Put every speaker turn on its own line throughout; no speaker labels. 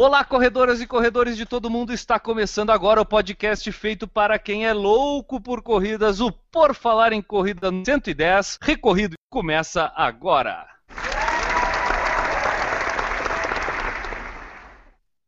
Olá, corredoras e corredores de todo mundo. Está começando agora o podcast feito para quem é louco por corridas. O Por Falar em Corrida 110, recorrido, começa agora.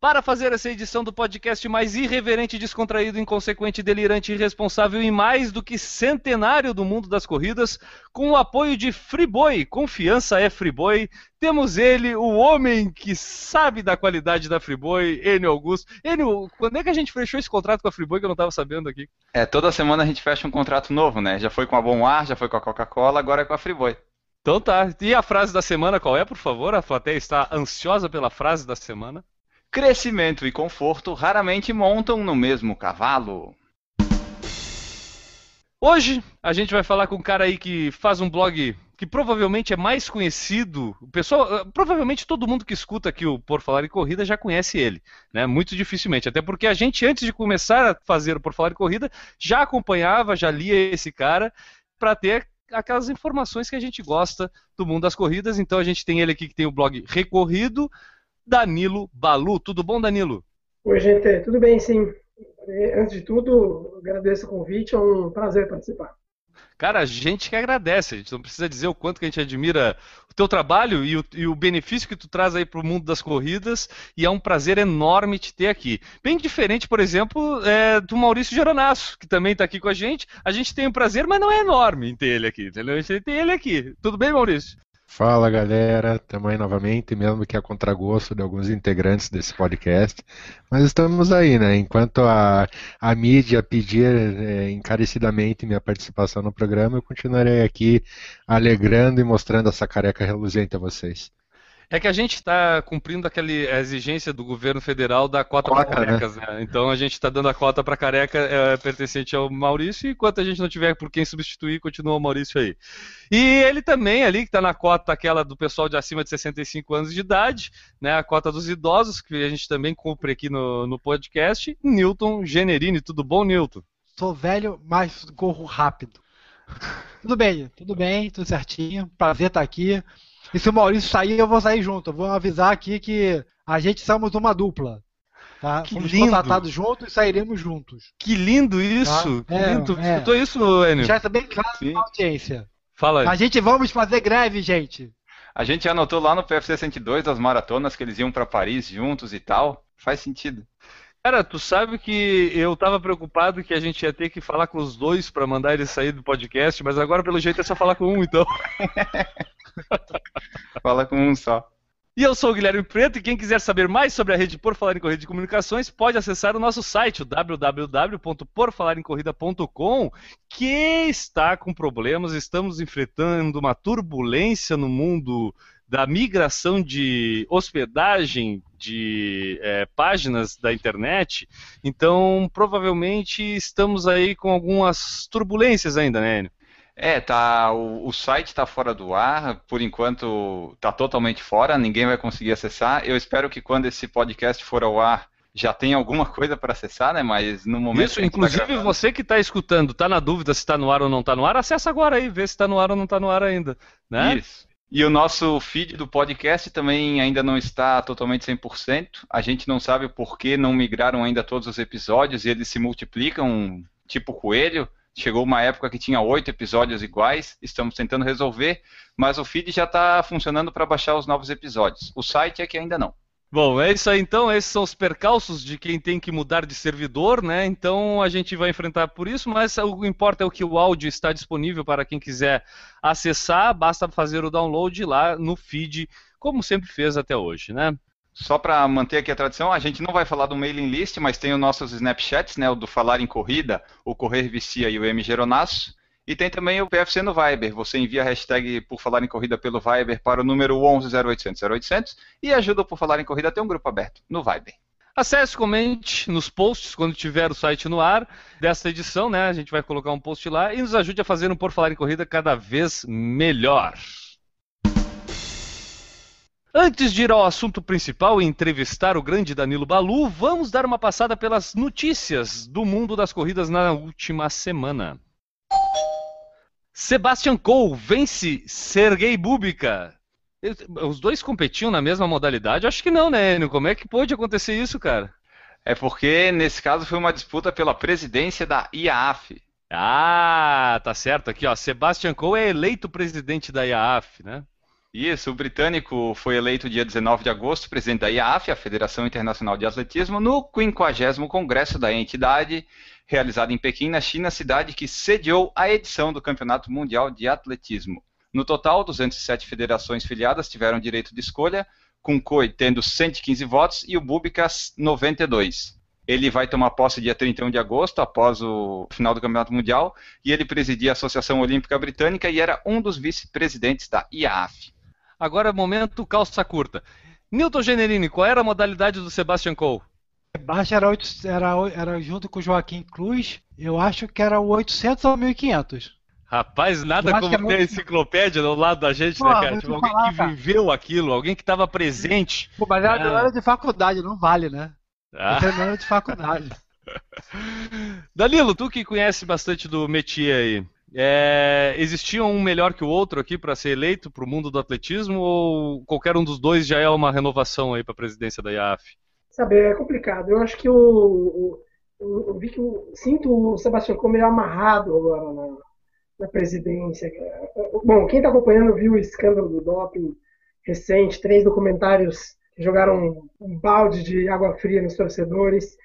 Para fazer essa edição do podcast mais irreverente, descontraído, inconsequente, delirante, irresponsável e mais do que centenário do mundo das corridas, com o apoio de Friboi, confiança é Friboi, temos ele, o homem que sabe da qualidade da Friboi, Enio Augusto. Enio, quando é que a gente fechou esse contrato com a Friboi que eu não estava sabendo aqui?
É, toda semana a gente fecha um contrato novo, né? Já foi com a Bom Ar, já foi com a Coca-Cola, agora é com a Friboi.
Então tá. E a frase da semana qual é, por favor? A plateia está ansiosa pela frase da semana.
Crescimento e conforto raramente montam no mesmo cavalo.
Hoje a gente vai falar com um cara aí que faz um blog que provavelmente é mais conhecido. O pessoal, eh, provavelmente todo mundo que escuta aqui o Por Falar em Corrida já conhece ele, né? Muito dificilmente, até porque a gente antes de começar a fazer o Por Falar em Corrida já acompanhava, já lia esse cara para ter aquelas informações que a gente gosta do mundo das corridas. Então a gente tem ele aqui que tem o blog Recorrido, Danilo Balu. Tudo bom, Danilo?
Oi, gente, tudo bem, sim. Antes de tudo, agradeço o convite, é um prazer participar.
Cara, a gente que agradece, a gente não precisa dizer o quanto que a gente admira o teu trabalho e o, e o benefício que tu traz aí para o mundo das corridas, e é um prazer enorme te ter aqui. Bem diferente, por exemplo, é, do Maurício Geronasso, que também está aqui com a gente. A gente tem um prazer, mas não é enorme em ter ele aqui, entendeu? A gente tem ele aqui. Tudo bem, Maurício?
Fala galera, estamos aí novamente, mesmo que a contragosto de alguns integrantes desse podcast, mas estamos aí, né? Enquanto a, a mídia pedir é, encarecidamente minha participação no programa, eu continuarei aqui alegrando e mostrando essa careca reluzente a vocês.
É que a gente está cumprindo aquela exigência do governo federal da cota, para carecas, né? né? Então a gente está dando a cota para careca é, pertencente ao Maurício, e enquanto a gente não tiver por quem substituir, continua o Maurício aí. E ele também ali, que está na cota aquela do pessoal de acima de 65 anos de idade, né? A cota dos idosos, que a gente também cumpre aqui no, no podcast, Newton Generini. Tudo bom, Newton?
Sou velho, mas corro rápido. tudo bem, tudo bem, tudo certinho. Prazer estar aqui. E se o Maurício sair, eu vou sair junto. Eu vou avisar aqui que a gente somos uma dupla. Tá?
Que
Fomos
lindo.
contratados juntos e sairemos juntos.
Que lindo isso!
Tá?
Que
É,
lindo!
é.
Escutou isso, Enio?
Já está bem claro
Sim.
na audiência.
Fala aí.
A gente vamos fazer greve, gente.
A gente anotou lá no PFC 102 das maratonas que eles iam para Paris juntos e tal. Faz sentido.
Cara, tu sabe que eu tava preocupado que a gente ia ter que falar com os dois pra mandar eles sair do podcast, mas agora pelo jeito é só falar com um, então.
Fala com um só.
E eu sou o Guilherme Preto e quem quiser saber mais sobre a rede Por Falar em Corrida de Comunicações pode acessar o nosso site, o que está com problemas, estamos enfrentando uma turbulência no mundo da migração de hospedagem de é, páginas da internet, então provavelmente estamos aí com algumas turbulências ainda, né, Enio?
É, tá. O, o site tá fora do ar, por enquanto tá totalmente fora, ninguém vai conseguir acessar. Eu espero que quando esse podcast for ao ar já tenha alguma coisa para acessar, né? Mas no momento.
Isso,
tá
inclusive
gravando-
você que está escutando, está na dúvida se está no ar ou não está no ar, acessa agora aí, vê se está no ar ou não está no ar ainda, né?
Isso. E o nosso feed do podcast também ainda não está totalmente 100%. A gente não sabe por que não migraram ainda todos os episódios e eles se multiplicam tipo coelho. Chegou uma época que tinha oito episódios iguais, estamos tentando resolver, mas o feed já está funcionando para baixar os novos episódios. O site é que ainda não.
Bom, é isso aí então. Esses são os percalços de quem tem que mudar de servidor, né? Então a gente vai enfrentar por isso, mas o que importa é o que o áudio está disponível para quem quiser acessar. Basta fazer o download lá no feed, como sempre fez até hoje, né?
Só para manter aqui a tradição, a gente não vai falar do mailing list, mas tem os nossos Snapchats, né? O do Falar em Corrida, o Correr Vicia e o M Geronasso. E tem também o PFC no Viber. Você envia a hashtag por falar em corrida pelo Viber para o número 11 0800 0800 e ajuda o por falar em corrida a ter um grupo aberto no Viber.
Acesse, comente nos posts quando tiver o site no ar desta edição, né? A gente vai colocar um post lá e nos ajude a fazer um Por Falar em Corrida cada vez melhor. Antes de ir ao assunto principal e entrevistar o grande Danilo Balu, vamos dar uma passada pelas notícias do mundo das corridas na última semana. Sebastian Coe vence Sergei Bubika. Os dois competiam na mesma modalidade? Acho que não, né, Enio? Como é que pôde acontecer isso, cara?
É porque, nesse caso, foi uma disputa pela presidência da IAAF.
Ah, tá certo aqui, ó. Sebastian Coe é eleito presidente da IAAF, né?
Isso, o britânico foi eleito dia 19 de agosto presidente da IAAF, a Federação Internacional de Atletismo, no 50º Congresso da entidade, realizado em Pequim, na China, cidade que sediou a edição do Campeonato Mundial de Atletismo. No total, 207 federações filiadas tiveram direito de escolha, com COI tendo 115 votos e o Bubicas 92. Ele vai tomar posse dia 31 de agosto, após o final do Campeonato Mundial, e ele presidia a Associação Olímpica Britânica e era um dos vice-presidentes da IAAF.
Agora, momento calça curta. Newton Generini, qual era a modalidade do Sebastian Coe?
Sebastian era, era, era junto com o Joaquim Cruz, eu acho que era o 800 ou 1500.
Rapaz, nada como ter muito... enciclopédia do lado da gente, Pô, né, cara? Tipo, alguém falar, que cara. viveu aquilo, alguém que estava presente.
Pô, mas era, ah. era de faculdade, não vale, né? Ah. Não era de faculdade.
Danilo, tu que conhece bastante do métier aí, é, existia um melhor que o outro aqui para ser eleito para o mundo do atletismo ou qualquer um dos dois já é uma renovação aí para a presidência da IAF?
Sabe, é complicado. Eu acho que o, o eu vi que o, sinto o Sebastião como meio amarrado agora na, na presidência. Bom, quem está acompanhando viu o escândalo do doping recente, três documentários que jogaram um balde de água fria nos torcedores.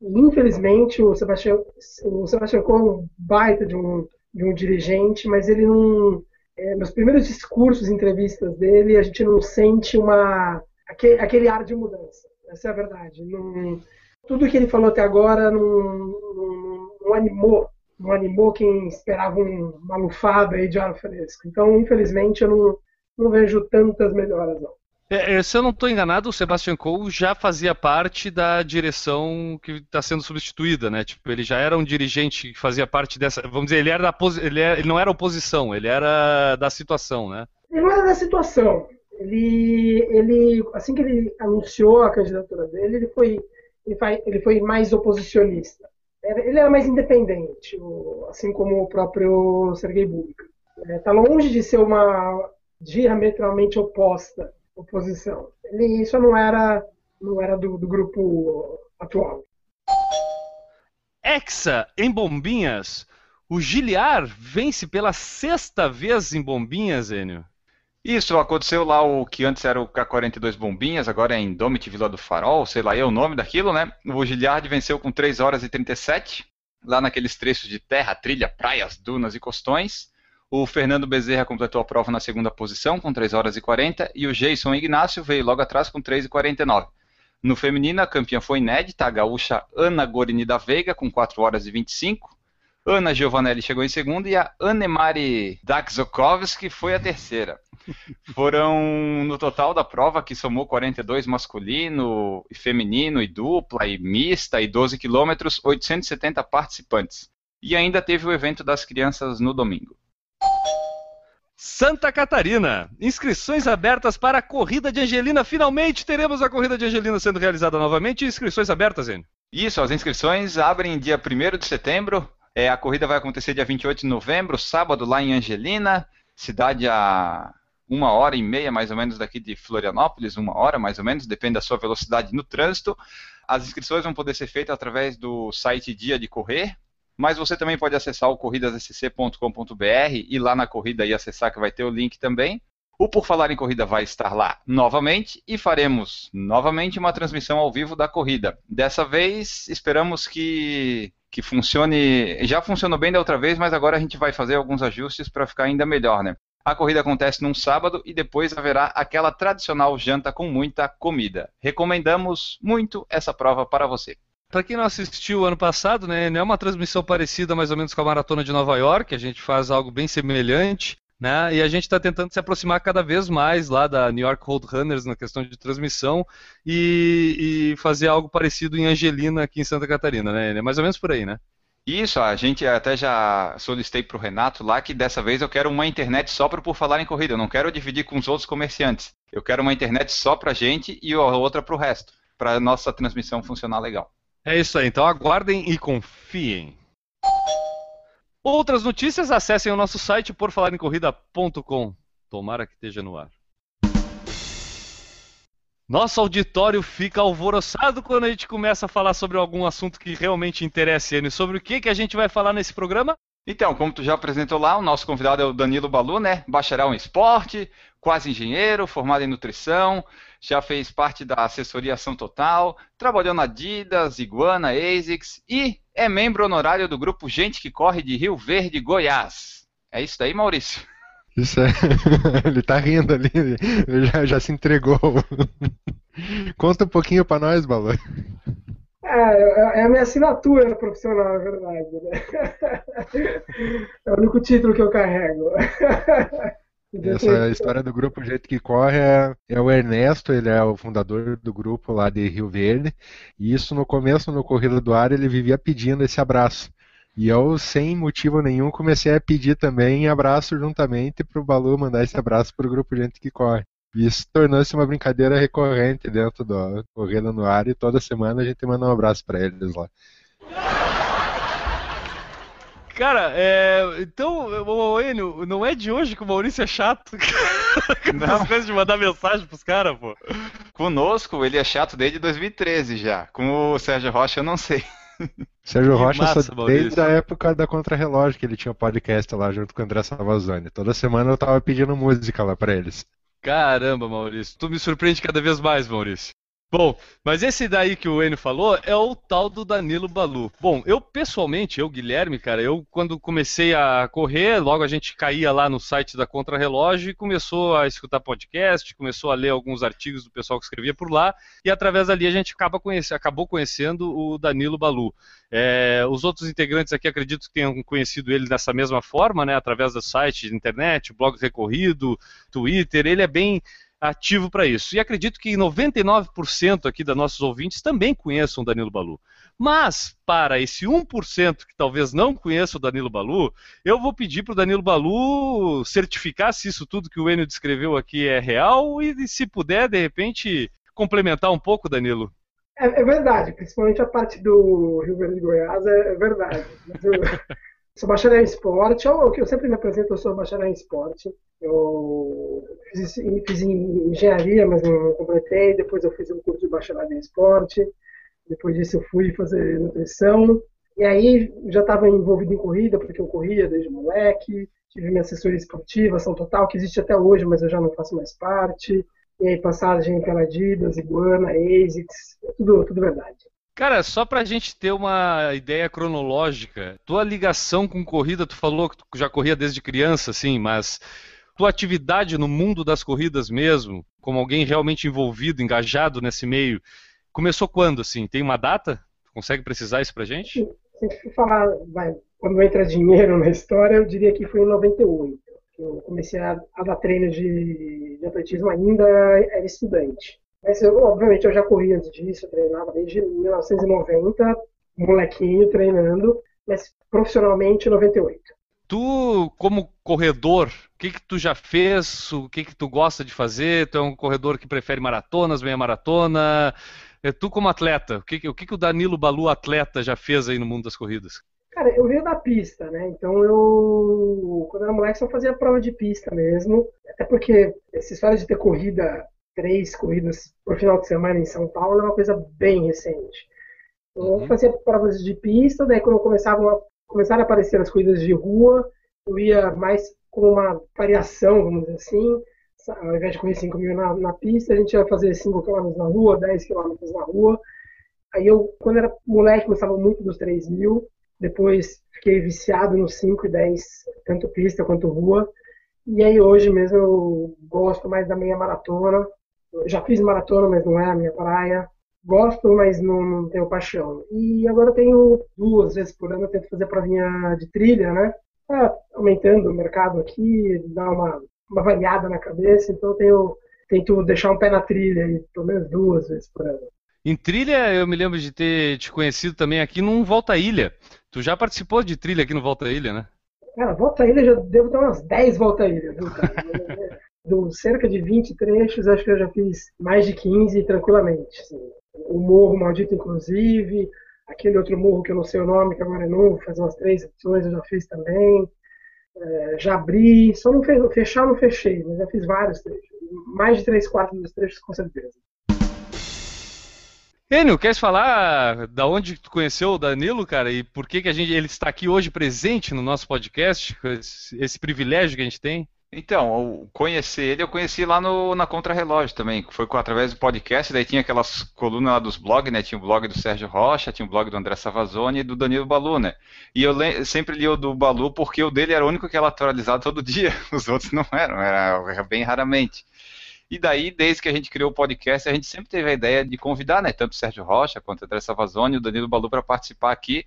E, infelizmente, o Sebastião, o Sebastião Cohen é baita de um de um dirigente, mas ele não. É, nos primeiros discursos, entrevistas dele, a gente não sente uma aquele, aquele ar de mudança. Essa é a verdade. Não, tudo que ele falou até agora não, não, não animou, não animou quem esperava um, uma lufada aí de ar fresco. Então, infelizmente, eu não, não vejo tantas melhoras não.
É, é, se eu não estou enganado, o Sebastian Coe já fazia parte da direção que está sendo substituída, né? Tipo, ele já era um dirigente que fazia parte dessa. Vamos dizer, ele era da ele, era, ele não era oposição, ele era da situação, né?
Ele não era da situação. Ele, ele, assim que ele anunciou a candidatura dele, ele foi, ele foi, ele foi mais oposicionista. Ele era mais independente, assim como o próprio Sergei Bubka. Está é, longe de ser uma diametralmente oposta oposição. Ele só não era, não era do, do grupo atual.
Hexa em Bombinhas. O Giliar vence pela sexta vez em Bombinhas, Enio.
Isso, aconteceu lá o que antes era o K42 Bombinhas, agora é Indomit Vila do Farol, sei lá, é o nome daquilo, né? O Giliard venceu com 3 horas e 37, lá naqueles trechos de terra, trilha, praias, dunas e costões. O Fernando Bezerra completou a prova na segunda posição, com 3 horas e 40, e o Jason Ignacio veio logo atrás com 3 e 49. No feminino, a campeã foi inédita, a gaúcha Ana Gorini da Veiga, com 4 horas e 25. Ana Giovanelli chegou em segundo e a Anemari Daxokovski foi a terceira. Foram, no total da prova, que somou 42 masculino e feminino e dupla e mista e 12 quilômetros, 870 participantes. E ainda teve o evento das crianças no domingo.
Santa Catarina. Inscrições abertas para a corrida de Angelina. Finalmente teremos a corrida de Angelina sendo realizada novamente. Inscrições abertas, Enio?
Isso, as inscrições abrem dia 1 de setembro. É, a corrida vai acontecer dia 28 de novembro, sábado, lá em Angelina, cidade a uma hora e meia mais ou menos daqui de Florianópolis, uma hora mais ou menos, depende da sua velocidade no trânsito. As inscrições vão poder ser feitas através do site Dia de Correr, mas você também pode acessar o corridasscc.com.br e lá na corrida e acessar que vai ter o link também. O Por Falar em Corrida vai estar lá novamente e faremos novamente uma transmissão ao vivo da corrida. Dessa vez esperamos que, que funcione. Já funcionou bem da outra vez, mas agora a gente vai fazer alguns ajustes para ficar ainda melhor, né? A corrida acontece num sábado e depois haverá aquela tradicional janta com muita comida. Recomendamos muito essa prova para você.
Para quem não assistiu ano passado, né, é uma transmissão parecida mais ou menos com a Maratona de Nova York, a gente faz algo bem semelhante. Né? E a gente está tentando se aproximar cada vez mais lá da New York Roadrunners na questão de transmissão e, e fazer algo parecido em Angelina aqui em Santa Catarina, né? É mais ou menos por aí, né?
Isso, a gente até já solicitei para o Renato lá que dessa vez eu quero uma internet só para por falar em corrida. Eu não quero dividir com os outros comerciantes. Eu quero uma internet só para a gente e outra para o resto, para nossa transmissão funcionar legal.
É isso aí. Então aguardem e confiem. Outras notícias, acessem o nosso site porfalarincorrida.com. Tomara que esteja no ar. Nosso auditório fica alvoroçado quando a gente começa a falar sobre algum assunto que realmente interessa ele. Sobre o que, que a gente vai falar nesse programa?
Então, como tu já apresentou lá, o nosso convidado é o Danilo Balu, né? Bacharel em esporte, quase engenheiro, formado em nutrição, já fez parte da assessoria Ação Total, trabalhou na Adidas, Iguana, ASICS e é membro honorário do grupo Gente que Corre de Rio Verde, Goiás. É isso daí, Maurício?
Isso é. Ele tá rindo ali, ele já, já se entregou. Conta um pouquinho pra nós, Balu.
É, é a minha assinatura profissional, na verdade. Né? É o único título que eu carrego.
Essa história do grupo Jeito que Corre é, é, o Ernesto, ele é o fundador do grupo lá de Rio Verde. E isso no começo, no Corrida do Ar, ele vivia pedindo esse abraço. E eu, sem motivo nenhum, comecei a pedir também abraço juntamente para o Balu mandar esse abraço para o grupo Gente que Corre. E isso tornou-se uma brincadeira recorrente dentro do Corrida no Ar e toda semana a gente manda um abraço para eles lá.
Cara, é, então, o Enio, não é de hoje que o Maurício é chato. Não. coisas de mandar mensagem pros caras, pô.
Conosco, ele é chato desde 2013 já. Com o Sérgio Rocha, eu não sei.
Sérgio Rocha massa, só desde a época da Contra-Relógio, que ele tinha um podcast lá junto com o André Salvazani. Toda semana eu tava pedindo música lá pra eles.
Caramba, Maurício. Tu me surpreende cada vez mais, Maurício. Bom, mas esse daí que o Enio falou é o tal do Danilo Balu. Bom, eu pessoalmente, eu, Guilherme, cara, eu quando comecei a correr, logo a gente caía lá no site da Contrarrelógio e começou a escutar podcast, começou a ler alguns artigos do pessoal que escrevia por lá, e através dali a gente acaba conhece, acabou conhecendo o Danilo Balu. É, os outros integrantes aqui acredito que tenham conhecido ele dessa mesma forma, né, através do site internet, blog recorrido, Twitter, ele é bem ativo para isso. E acredito que 99% aqui dos nossos ouvintes também conheçam o Danilo Balu. Mas, para esse 1% que talvez não conheça o Danilo Balu, eu vou pedir para o Danilo Balu certificar se isso tudo que o Enio descreveu aqui é real e, se puder, de repente, complementar um pouco, Danilo.
É, é verdade, principalmente a parte do Rio Grande de Goiás é, é verdade. Eu sou bacharel em esporte, que eu sempre me apresento, eu sou bacharel em esporte. Eu fiz, fiz engenharia, mas não completei. Depois eu fiz um curso de bacharelado em esporte. Depois disso eu fui fazer nutrição. E aí já estava envolvido em corrida, porque eu corria desde moleque. Tive minha assessoria esportiva, ação total, que existe até hoje, mas eu já não faço mais parte. E aí passagem pela Adidas, Iguana, ASICS, tudo, tudo verdade.
Cara, só pra gente ter uma ideia cronológica, tua ligação com corrida, tu falou que tu já corria desde criança, assim, mas tua atividade no mundo das corridas mesmo, como alguém realmente envolvido, engajado nesse meio, começou quando, assim? Tem uma data? Consegue precisar isso pra gente?
Se falar, vai, quando entra dinheiro na história, eu diria que foi em 98. Eu comecei a, a dar treino de, de atletismo ainda era estudante. Mas, eu, obviamente, eu já corria antes disso, treinava desde 1990, molequinho treinando, mas profissionalmente em 98
tu, como corredor, o que, que tu já fez? O que, que tu gosta de fazer? Tu é um corredor que prefere maratonas, meia maratona? É, tu, como atleta, o que, o que, que o Danilo Balu, atleta, já fez aí no mundo das corridas?
Cara, eu venho da pista, né? Então eu, quando era moleque, só fazia prova de pista mesmo. Até porque essa história de ter corrida, três corridas por final de semana em São Paulo é uma coisa bem recente. Eu uhum. fazia provas de pista, daí quando eu começava começaram a aparecer as corridas de rua, eu ia mais como uma variação, vamos dizer assim. Ao invés de correr 5 mil na, na, pista, a gente ia fazer 5 km na rua, 10 km na rua. Aí eu, quando era moleque, gostava muito dos 3 mil. Depois fiquei viciado nos 5 e 10, tanto pista quanto rua. E aí hoje mesmo eu gosto mais da meia maratona. Já fiz maratona, mas não é a minha praia gosto, mas não, não, tenho paixão. E agora eu tenho duas vezes por ano, eu tento fazer provinha de trilha, né? tá aumentando o mercado aqui, dá uma, uma variada na cabeça, então eu tenho, tento deixar um pé na trilha aí, pelo menos duas vezes por ano.
Em trilha, eu me lembro de ter te conhecido também aqui num Volta Ilha. Tu já participou de trilha aqui no Volta Ilha, né?
Cara, Volta Ilha já devo ter umas 10 Volta Ilha, viu, cara? Do cerca de 20 trechos, acho que eu já fiz mais de 15 tranquilamente. Assim. O Morro Maldito, inclusive, aquele outro morro que eu não sei o nome, que agora é novo, faz umas três edições, eu já fiz também. É, já abri, só não fe fechar não fechei, mas já fiz vários trechos. Mais de três quartos dos trechos, com certeza.
Enio, queres falar da onde tu conheceu o Danilo, cara, e por que, que a gente, ele está aqui hoje presente no nosso podcast, esse, esse privilégio que a gente tem?
Então, conhecer ele, eu conheci lá no, na Contra-Relógio também, foi através do podcast, daí tinha aquelas colunas lá dos blogs, né, tinha o blog do Sérgio Rocha, tinha o blog do André Savazone e do Danilo Balu, né, e eu sempre li o do Balu porque o dele era o único que era atualizado todo dia, os outros não eram, era, era bem raramente. E daí, desde que a gente criou o podcast, a gente sempre teve a ideia de convidar, né, tanto o Sérgio Rocha quanto o André Savazone e o Danilo Balu para participar aqui,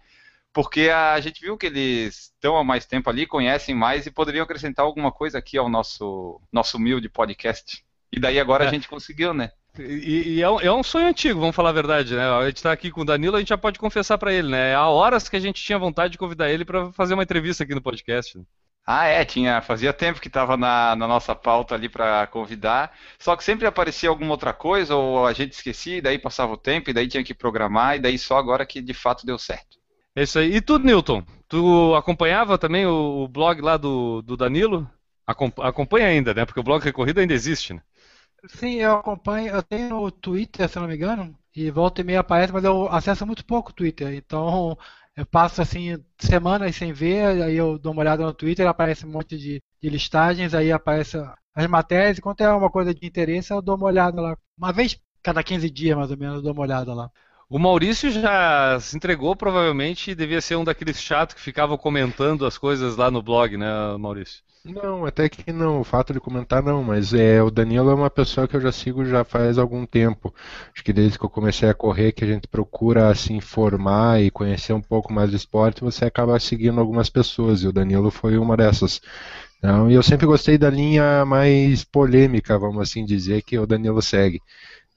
porque a gente viu que eles estão há mais tempo ali, conhecem mais e poderiam acrescentar alguma coisa aqui ao nosso, nosso humilde podcast. E daí agora é. a gente conseguiu, né?
E, e é, um, é, um, sonho antigo, vamos falar a verdade, né? A gente está aqui com o Danilo, a gente já pode confessar para ele, né? Há horas que a gente tinha vontade de convidar ele para fazer uma entrevista aqui no podcast.
Ah, é, tinha, fazia tempo que estava na, na, nossa pauta ali para convidar, só que sempre aparecia alguma outra coisa, ou a gente esquecia, e daí passava o tempo, e daí tinha que programar, e daí só agora que de fato deu certo.
É isso aí. E tu, Newton? Tu acompanhava também o, o blog lá do, do Danilo? Acompanha ainda, né? Porque o blog Recorrida ainda existe, né?
Sim, eu acompanho. Eu tenho o Twitter, se não me engano, e volta e meia aparece, mas eu acesso muito pouco o Twitter. Então eu passo assim semanas sem ver, aí eu dou uma olhada no Twitter, aparece um monte de, de listagens, aí aparece as matérias, e quando é uma coisa de interesse, eu dou uma olhada lá. Uma vez cada 15 dias, mais ou menos, eu dou uma olhada lá.
O Maurício já se entregou, provavelmente, e devia ser um daqueles chatos que ficavam comentando as coisas lá no blog, né, Maurício?
Não, até que não, o fato de comentar não, mas é, o Danilo é uma pessoa que eu já sigo já faz algum tempo. Acho que desde que eu comecei a correr, que a gente procura se informar e conhecer um pouco mais do esporte, você acaba seguindo algumas pessoas, e o Danilo foi uma dessas. Então, e eu sempre gostei da linha mais polêmica, vamos assim dizer, que o Danilo segue.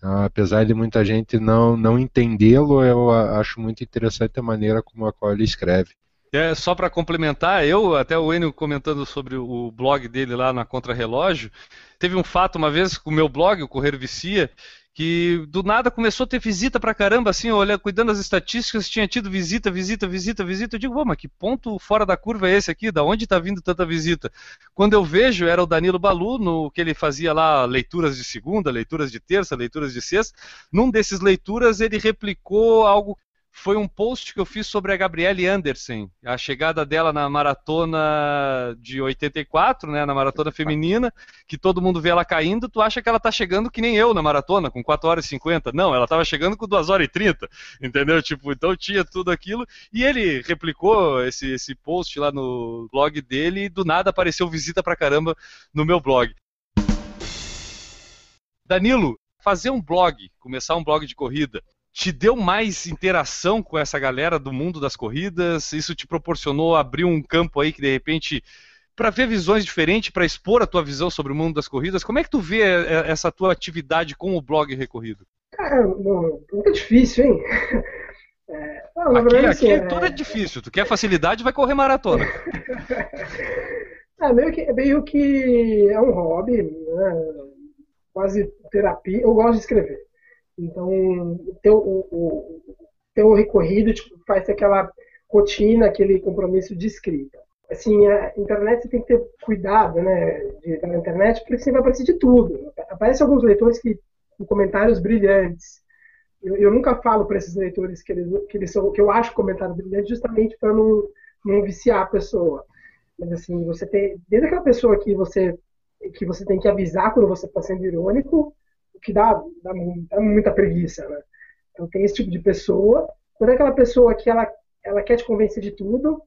Apesar de muita gente não, não entendê-lo, eu acho muito interessante a maneira como a qual ele escreve.
É, só para complementar, eu, até o Enio comentando sobre o blog dele lá na Contra-Relógio, teve um fato uma vez com o meu blog, o Correr Vicia, que do nada começou a ter visita pra caramba, assim, olhando, cuidando das estatísticas, tinha tido visita, visita, visita, visita. Eu digo, mas que ponto fora da curva é esse aqui? Da onde está vindo tanta visita? Quando eu vejo, era o Danilo Balu, no que ele fazia lá leituras de segunda, leituras de terça, leituras de sexta. Num desses leituras, ele replicou algo foi um post que eu fiz sobre a Gabriele Anderson, a chegada dela na maratona de 84, né, na maratona feminina, que todo mundo vê ela caindo, tu acha que ela tá chegando que nem eu na maratona, com 4 horas e 50. Não, ela tava chegando com 2 horas e 30, entendeu? Tipo, então tinha tudo aquilo, e ele replicou esse, esse post lá no blog dele, e do nada apareceu visita pra caramba no meu blog. Danilo, fazer um blog, começar um blog de corrida, te deu mais interação com essa galera do mundo das corridas? Isso te proporcionou abrir um campo aí que de repente para ver visões diferentes, para expor a tua visão sobre o mundo das corridas. Como é que tu vê é, essa tua atividade com o blog Recorrido?
Cara, muito difícil, hein?
É, não, aqui, verdade, aqui assim, é tudo é difícil. Tu quer facilidade, vai correr maratona.
é, meio que, é meio que é um hobby, né? quase terapia. Eu gosto de escrever. Então, o, o, ter o recorrido tipo, faz aquela rotina, aquele compromisso de escrita. Assim, a internet você tem que ter cuidado, né, de, da internet, porque você vai aparecer de tudo. Aparecem alguns leitores que com comentários brilhantes. Eu, eu nunca falo para esses leitores que eles, que eles são, que eu acho comentário brilhante, justamente para não, não viciar a pessoa. Mas assim, você tem, desde aquela pessoa que você que você tem que avisar quando você está sendo irônico, o que dá, dá, dá, muita preguiça, né? Então tem esse tipo de pessoa. Quando é aquela pessoa que ela, ela quer te convencer de tudo,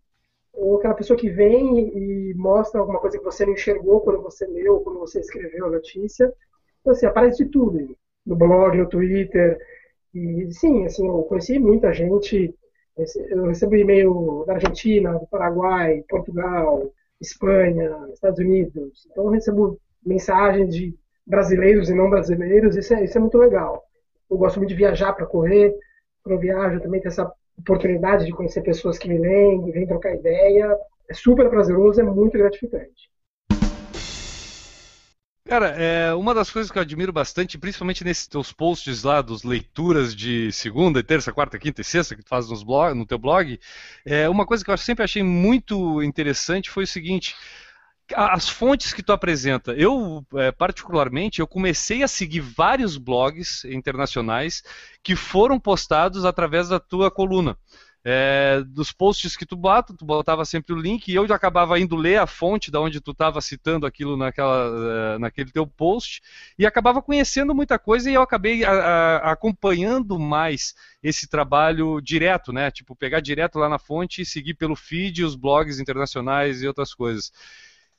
ou aquela pessoa que vem e, mostra alguma coisa que você não enxergou quando você leu, quando você escreveu a notícia. Então, assim, aparece de tudo, no blog, no Twitter. E sim, assim, eu conheci muita gente. Eu recebo e-mail da Argentina, do Paraguai, Portugal, Espanha, Estados Unidos. Então eu recebo mensagens de brasileiros e não brasileiros, isso é, isso é muito legal. Eu gosto muito de viajar para correr, quando eu viajo também ter essa oportunidade de conhecer pessoas que me leem, que vêm trocar ideia. É super prazeroso, é muito gratificante.
Cara, é, uma das coisas que eu admiro bastante, principalmente nesses teus posts lá, dos leituras de segunda, terça, quarta, quinta e sexta que tu faz nos blog, no teu blog, é, uma coisa que eu sempre achei muito interessante foi o seguinte, as fontes que tu apresenta. Eu, é, particularmente, eu comecei a seguir vários blogs internacionais que foram postados através da tua coluna é, dos posts que tu bota, tu botava sempre o link e eu já acabava indo ler a fonte da onde tu estava citando aquilo naquela, é, naquele teu post e acabava conhecendo muita coisa e eu acabei a, a, acompanhando mais esse trabalho direto, né? Tipo, pegar direto lá na fonte e seguir pelo feed os blogs internacionais e outras coisas.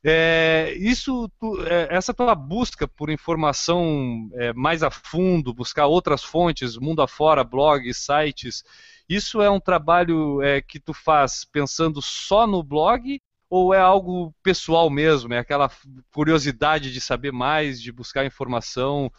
É, isso, tu, é, essa tua busca por informação é, mais a fundo, buscar outras fontes, mundo afora, blogs, sites, isso é um trabalho é, que tu faz pensando só no blog ou é algo pessoal mesmo? É aquela curiosidade de saber mais, de buscar informação?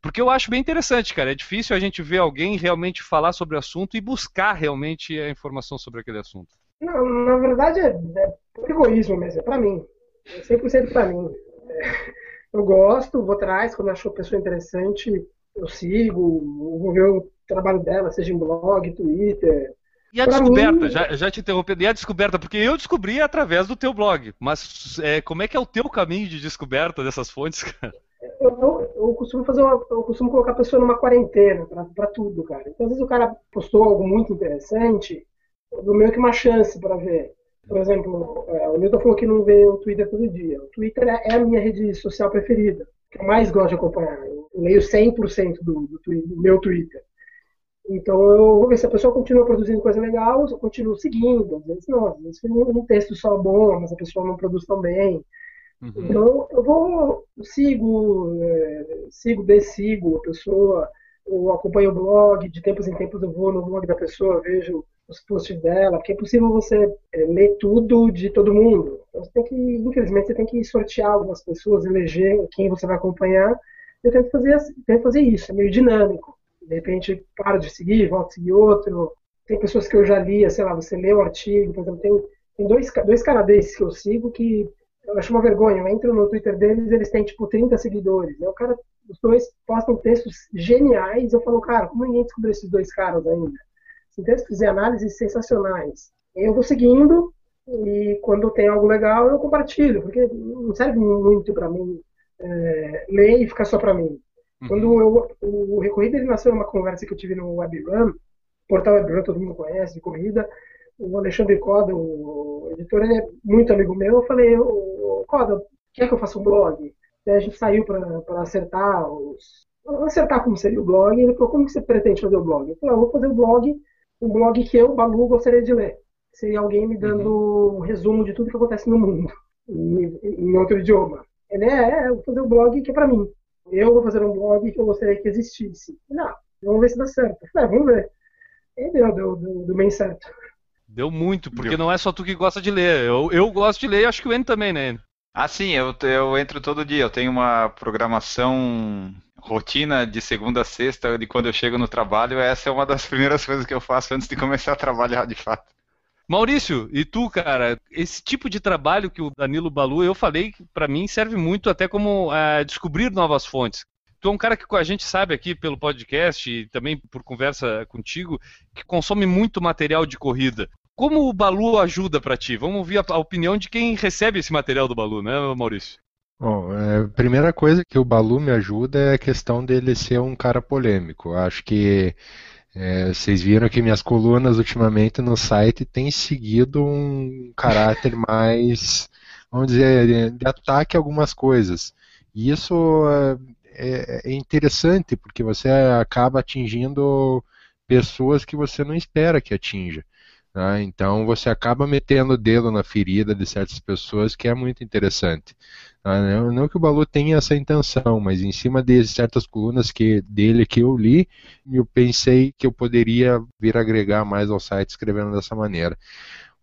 Porque eu acho bem interessante, cara. É difícil a gente ver alguém realmente falar sobre o assunto e buscar realmente a informação sobre aquele assunto.
Não, na verdade é, é egoísmo mesmo, é pra mim. É 100% pra mim. É, eu gosto, vou atrás, quando acho a pessoa interessante, eu sigo, vou ver o trabalho dela, seja em blog, Twitter.
E a pra descoberta, mim... já, já te interrompendo, e a descoberta, porque eu descobri através do teu blog, mas é, como é que é o teu caminho de descoberta dessas fontes, cara?
Eu, eu, eu costumo fazer uma, eu costumo colocar a pessoa numa quarentena para tudo, cara. Então, às vezes o cara postou algo muito interessante, eu dou meio que uma chance para ver. Por exemplo, é, o Newton falou que não vê o Twitter todo dia. O Twitter é a minha rede social preferida, que eu mais gosto de acompanhar. Eu leio 100% do, do, do meu Twitter. Então eu vou ver se a pessoa continua produzindo coisa legal, eu continuo seguindo. Às vezes não, às vezes um texto só bom, mas a pessoa não produz tão bem. Uhum. Então eu vou, sigo, é, sigo, desigo a pessoa, eu acompanho o blog, de tempos em tempos eu vou no blog da pessoa, vejo os posts dela, porque é possível você é, ler tudo de todo mundo. Então você tem que, infelizmente, você tem que sortear algumas pessoas, eleger quem você vai acompanhar. Eu tento fazer, tento fazer isso, é meio dinâmico de repente paro de seguir, volto a seguir outro. Tem pessoas que eu já li, sei lá, você lê o artigo, por exemplo, tem, tem dois, dois canadenses que eu sigo que eu acho uma vergonha. Eu entro no Twitter deles, eles têm tipo 30 seguidores. Aí o cara, os dois postam textos geniais. Eu falo, cara, como ninguém descobriu esses dois caras ainda? São textos e análises sensacionais. Eu vou seguindo e quando tem algo legal eu compartilho, porque não serve muito para mim é, ler e ficar só para mim. Uhum. Quando eu, o Recorrida ele nasceu numa conversa que eu tive no WebRun, portal WebRun todo mundo conhece, de corrida. O Alexandre Coda, o editor, ele é muito amigo meu. Eu falei, Coda, quer que eu faça um blog? Daí a gente saiu para acertar os, acertar como seria o blog. Ele falou, como você pretende fazer o blog? Eu falei, ah, eu vou fazer o blog, um blog que eu, Balu, gostaria de ler. Seria alguém me dando uhum. um resumo de tudo que acontece no mundo, em, em outro idioma. Ele é, é, eu vou fazer o um blog que é para mim eu vou fazer um blog que eu gostaria que existisse. Não, vamos ver se dá certo. falei, ah, vamos ver. E deu, deu, deu, deu bem certo.
Deu muito, porque deu. não é só tu que gosta de ler. Eu, eu gosto de ler e acho que o N também, né?
Ah, sim, eu, eu entro todo dia. Eu tenho uma programação rotina de segunda a sexta, de quando eu chego no trabalho. Essa é uma das primeiras coisas que eu faço antes de começar a trabalhar de fato.
Maurício, e tu, cara, esse tipo de trabalho que o Danilo Balu, eu falei para mim serve muito até como é, descobrir novas fontes. Tu é um cara que a gente sabe aqui pelo podcast e também por conversa contigo que consome muito material de corrida. Como o Balu ajuda para ti? Vamos ouvir a, opinião de quem recebe esse material do Balu, né, Maurício?
Bom, é, a primeira coisa que o Balu me ajuda é a questão dele ser um cara polêmico. Acho que é, vocês viram que minhas colunas ultimamente no site têm seguido um caráter mais, vamos dizer, de ataque a algumas coisas. E isso é, é, é interessante porque você acaba atingindo pessoas que você não espera que atinja. Né? Então você acaba metendo o dedo na ferida de certas pessoas, que é muito interessante. Né? Não que o Balu tenha essa intenção, mas em cima de certas colunas que, dele que eu li, eu pensei que eu poderia vir agregar mais ao site escrevendo dessa maneira.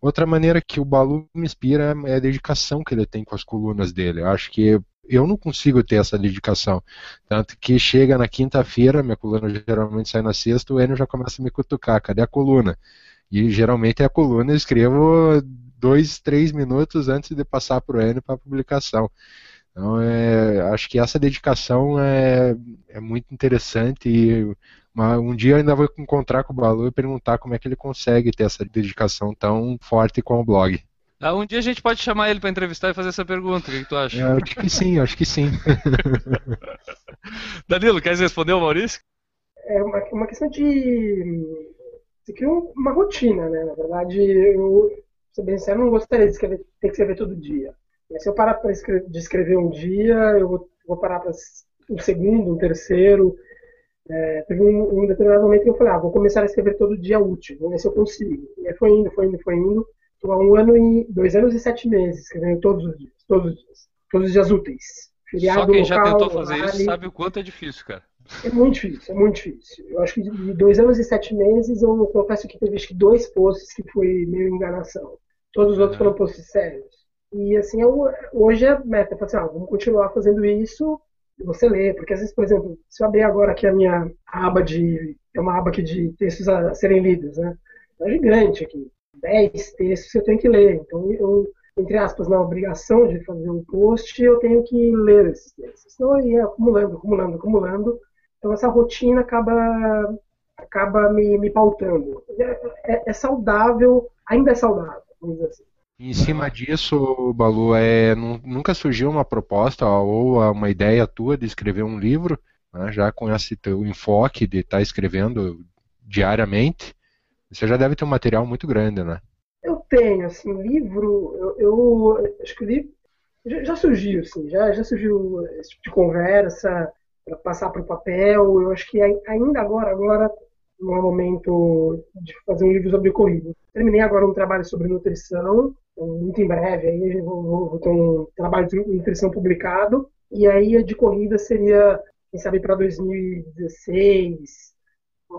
Outra maneira que o Balu me inspira é a dedicação que ele tem com as colunas dele. Eu acho que eu não consigo ter essa dedicação. Tanto que chega na quinta-feira, minha coluna geralmente sai na sexta, o Enio já começa a me cutucar, cadê a coluna? E geralmente é a coluna eu escrevo dois, três minutos antes de passar para o Enio para publicação. Então, é, acho que essa dedicação é, é muito interessante e uma, um dia eu ainda vou encontrar com o Balu e perguntar como é que ele consegue ter essa dedicação tão forte com o blog.
Ah, um dia a gente pode chamar ele para entrevistar e fazer essa pergunta. O que, que tu acha?
Eu acho que sim, acho que sim.
Danilo, quer responder o Maurício?
É uma, uma questão de. Você cria uma rotina, né? Na verdade, eu, ser bem sincero, não gostaria de escrever, ter que escrever todo dia. Mas se eu parar pra escrever, de escrever um dia, eu vou, vou parar para um segundo, um terceiro. É, teve um, um, determinado momento que eu falei, ah, vou começar a escrever todo dia útil, vamos ver se eu consigo. E aí foi indo, foi indo, foi indo. Estou há um ano e dois anos e sete meses escrevendo todos os dias, todos os dias, todos os dias úteis.
Feriado Só quem local, já tentou fazer horário, isso sabe o quanto é difícil, cara.
É muito difícil, é muito difícil. Eu acho que de dois anos e sete meses, eu confesso que teve que dois posts que foi meio enganação. Todos os outros foram posts sérios. E assim, eu, hoje a meta é assim, ah, vamos continuar fazendo isso e você lê. Porque às vezes, por exemplo, se eu abrir agora aqui a minha aba de. É uma aba aqui de textos a, serem lidos, né? É gigante aqui. 10 textos eu tenho que ler. Então, eu, entre aspas, na obrigação de fazer um post, eu tenho que ler esses textos. Eu ia acumulando, acumulando, acumulando. Então, essa rotina acaba, acaba me, me pautando. É, é, é saudável, ainda é saudável, vamos dizer assim.
Em cima disso, Balu, é, nunca surgiu uma proposta ou uma ideia tua de escrever um livro, né, já com esse teu enfoque de estar tá escrevendo diariamente? Você já deve ter um material muito grande, né?
Eu tenho, assim, livro, eu, eu acho que o livro já, já, surgiu, assim, já, já surgiu esse tipo de conversa para passar para o papel. Eu acho que ainda agora, agora não é momento de fazer um livro sobre corrida. Terminei agora um trabalho sobre nutrição, então, muito em breve aí vou, vou, vou ter um trabalho de nutrição publicado e aí a de corrida seria, quem sabe, para 2016,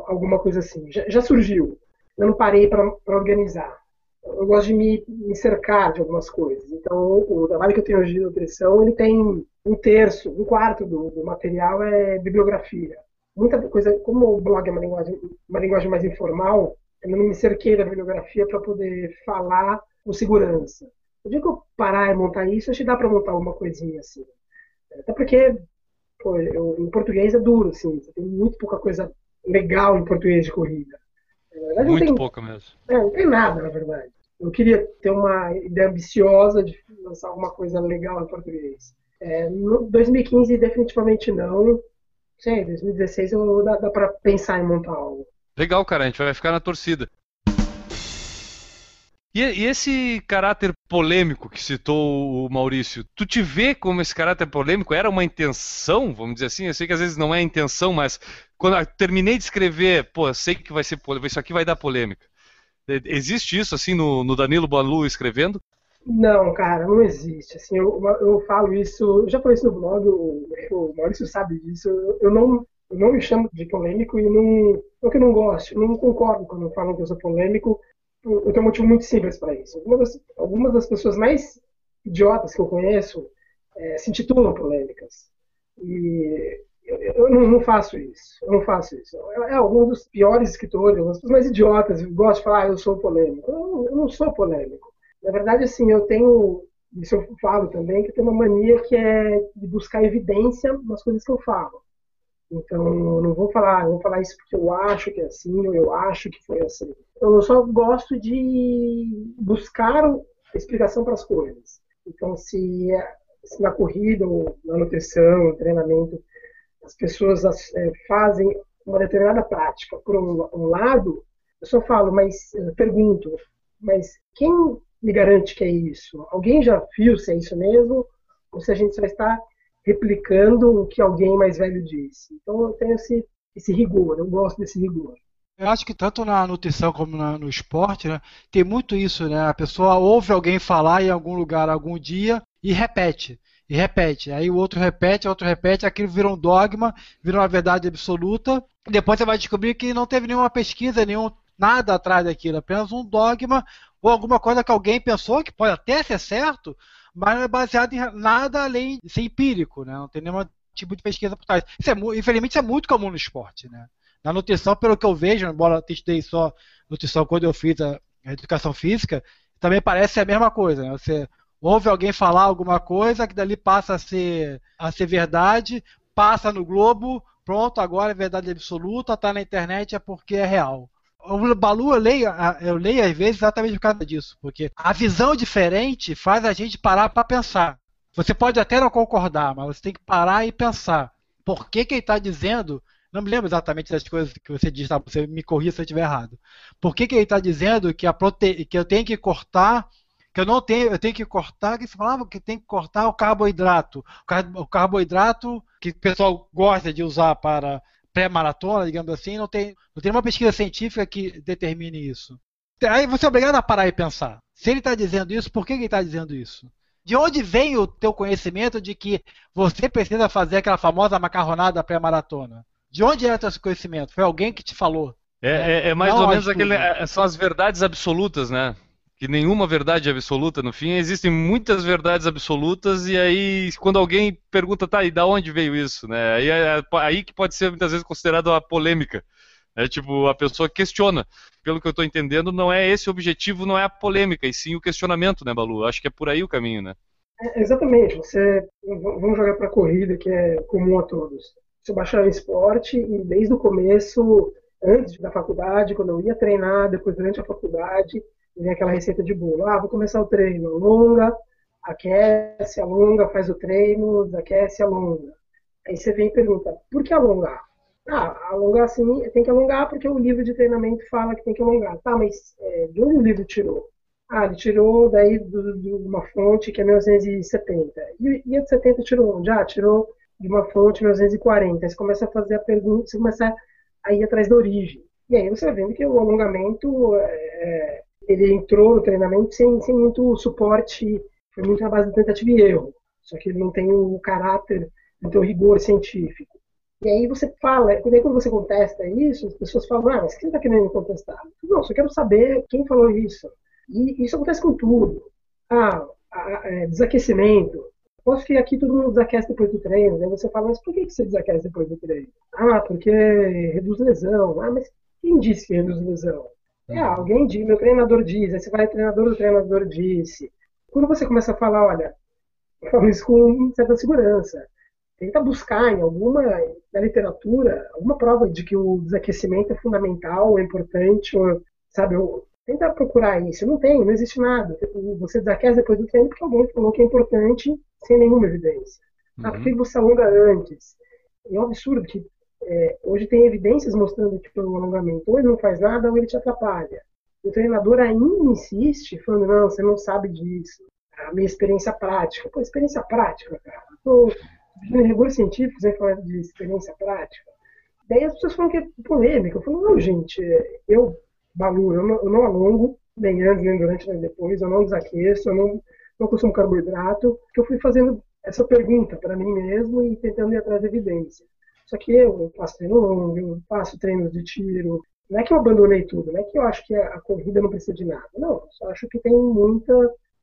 alguma coisa assim. Já, já surgiu eu não parei para organizar. Eu gosto de me, me, cercar de algumas coisas. Então, o trabalho que eu tenho hoje de nutrição, ele tem um terço, um quarto do, do material é bibliografia. Muita coisa, como o blog é uma linguagem, uma linguagem mais informal, eu não me cerquei da bibliografia para poder falar com segurança. O dia que eu parar e montar isso, acho que dá para montar uma coisinha assim. Até porque, pô, eu, em português é duro, assim, tem muito pouca coisa legal em português de corrida.
Verdade, Muito tem, pouco mesmo.
É, não tem nada, na verdade. Eu queria ter uma ideia ambiciosa de lançar alguma coisa legal em português. É, no 2015, definitivamente não. Sei, 2016 eu, dá, dá para pensar em montar algo.
Legal, cara, a gente vai ficar na torcida. E, e, esse caráter polêmico que citou o Maurício, tu te vê como esse caráter polêmico? Era uma intenção, vamos dizer assim? Eu sei que às vezes não é intenção, mas quando eu terminei de escrever, pô, sei que vai ser polêmico, isso aqui vai dar polêmica. Existe isso, assim, no, no Danilo Balu escrevendo?
Não, cara, não existe. Assim, eu, eu falo isso, eu já falei isso no blog, o, o Maurício sabe disso. Eu, eu não, eu não me chamo de polêmico e não. Não que eu não gosto, eu não concordo quando falam que eu sou polêmico eu tenho um motivo muito simples para isso. Algumas das, algumas das, pessoas mais idiotas que eu conheço é, se intitulam polêmicas. E eu, eu não, não, faço isso. Eu não faço isso. É, é algum dos piores escritores, as pessoas mais idiotas, gostam de falar, ah, eu sou polêmico. Eu eu não sou polêmico. Na verdade, assim, eu tenho, isso eu falo também, que eu tenho uma mania que é de buscar evidência nas coisas que eu falo. Então, eu não vou falar, eu vou falar isso porque eu acho que é assim, ou eu acho que foi assim. Eu só gosto de buscar explicação para as coisas. Então, se, se na corrida, ou na nutrição, no treinamento, as pessoas é, fazem uma determinada prática por um, um, lado, eu só falo, mas eu pergunto, mas quem me garante que é isso? Alguém já viu se é isso mesmo? Ou se a gente só está replicando o que alguém mais velho disse. Então eu tenho esse, esse rigor, eu gosto desse rigor.
Eu acho que tanto na nutrição como na, no esporte, né, tem muito isso, né? A pessoa ouve alguém falar em algum lugar algum dia e repete. E repete. Aí o outro repete, o outro repete, aquilo vira um dogma, vira uma verdade absoluta. Depois você vai descobrir que não teve nenhuma pesquisa, nenhum nada atrás daquilo, apenas um dogma, ou alguma coisa que alguém pensou que pode até ser certo, mas não é baseado em nada além de ser empírico, né? Não tem nenhum tipo de pesquisa por trás. Isso é, infelizmente, isso é muito comum no esporte, né? Na nutrição, pelo que eu vejo, embora eu só nutrição quando eu fiz a, a educação física, também parece a mesma coisa, né? Você ouve alguém falar alguma coisa que dali passa a ser, a ser verdade, passa no Globo, pronto, agora é verdade absoluta, está na internet é porque é real. O Balu eu leio, eu leio às vezes exatamente por causa disso, porque a visão diferente faz a gente parar para pensar. Você pode até não concordar, mas você tem que parar e pensar. Por que, que ele está dizendo? Não me lembro exatamente das coisas que você disse, tá? você me corrija se eu estiver errado. Por que, que ele está dizendo que, a prote... que eu tenho que cortar que eu não tenho, eu tenho que cortar, que você falava que tem que cortar o carboidrato. O carboidrato que o pessoal gosta de usar para pré-maratona, digamos assim, não tem, não tem uma pesquisa científica que determine isso. Aí você é obrigado a parar e pensar. Se ele está dizendo isso, por que ele está dizendo isso? De onde vem o teu conhecimento de que você precisa fazer aquela famosa macarronada pré-maratona? De onde é o teu conhecimento? Foi alguém que te falou?
É, é, é mais não ou menos aquele, é, são as verdades absolutas, né? que nenhuma verdade é absoluta no fim, existem muitas verdades absolutas e aí quando alguém pergunta, tá, e da onde veio isso, né? Aí é aí que pode ser muitas vezes considerado a polêmica. É tipo, a pessoa questiona. Pelo que eu estou entendendo, não é esse o objetivo, não é a polêmica, e sim o questionamento, né, Balu? Acho que é por aí o caminho, né?
É, exatamente. Você vamos jogar para corrida, que é comum a todos. Você baixar o esporte e desde o começo, antes da faculdade, quando eu ia treinar, depois durante a faculdade, vem aquela receita de bolo. Ah, vou começar o treino, alonga, aquece, alonga, faz o treino, desaquece, alonga. Aí você vem e pergunta, por que alongar? Ah, alongar assim, tem que alongar porque o livro de treinamento fala que tem que alongar. Tá, mas é, de onde o livro tirou? Ah, ele tirou daí de uma fonte que é 1970. E, e a de 70 tirou onde? Ah, tirou de uma fonte 1940. Aí você começa a fazer a pergunta, você começa a ir atrás da origem. E aí você vai vendo que o alongamento é, ele entrou no treinamento sem, sem muito suporte, foi muito na base de tentativa e erro. Só que ele não tem o caráter, não tem o rigor científico. E aí você fala, quando você contesta isso, as pessoas falam, ah, mas quem está querendo contestar? Não, só quero saber quem falou isso. E isso acontece com tudo. Ah, é, desaquecimento. Posso que aqui todo mundo desaquece depois do treino. Aí você fala, mas por que você desaquece depois do treino? Ah, porque reduz lesão. Ah, mas quem disse que reduz lesão? É, alguém diz, meu treinador diz, aí você vai, treinador do treinador disse. Quando você começa a falar, olha, eu falo isso com certa segurança. Tenta buscar em alguma, na literatura, alguma prova de que o desaquecimento é fundamental, é importante, ou, sabe, ou, tenta procurar isso. Não tem, não existe nada. Você desaquece depois do treino porque alguém falou que é importante sem nenhuma evidência. Uhum. Ah, por que você alonga antes? É um absurdo que é, hoje tem evidências mostrando que o alongamento ou ele não faz nada ou ele te atrapalha. O treinador ainda insiste, falando, não, você não sabe disso. A minha experiência prática. Pô, experiência prática, cara. Estou pedindo rigor científico, você falar de experiência prática. Daí as pessoas falam que é polêmica. Eu falo, não, gente, eu, Balu, eu não, eu não alongo, nem antes, nem durante, nem depois, eu não desaqueço, eu não, não consumo carboidrato, porque eu fui fazendo essa pergunta para mim mesmo e tentando ir atrás de evidência. Só que eu faço treino longo, eu faço treinos de tiro. Não é que eu abandonei tudo, não é que eu acho que a corrida não precisa de nada. Não, só acho que tem muita,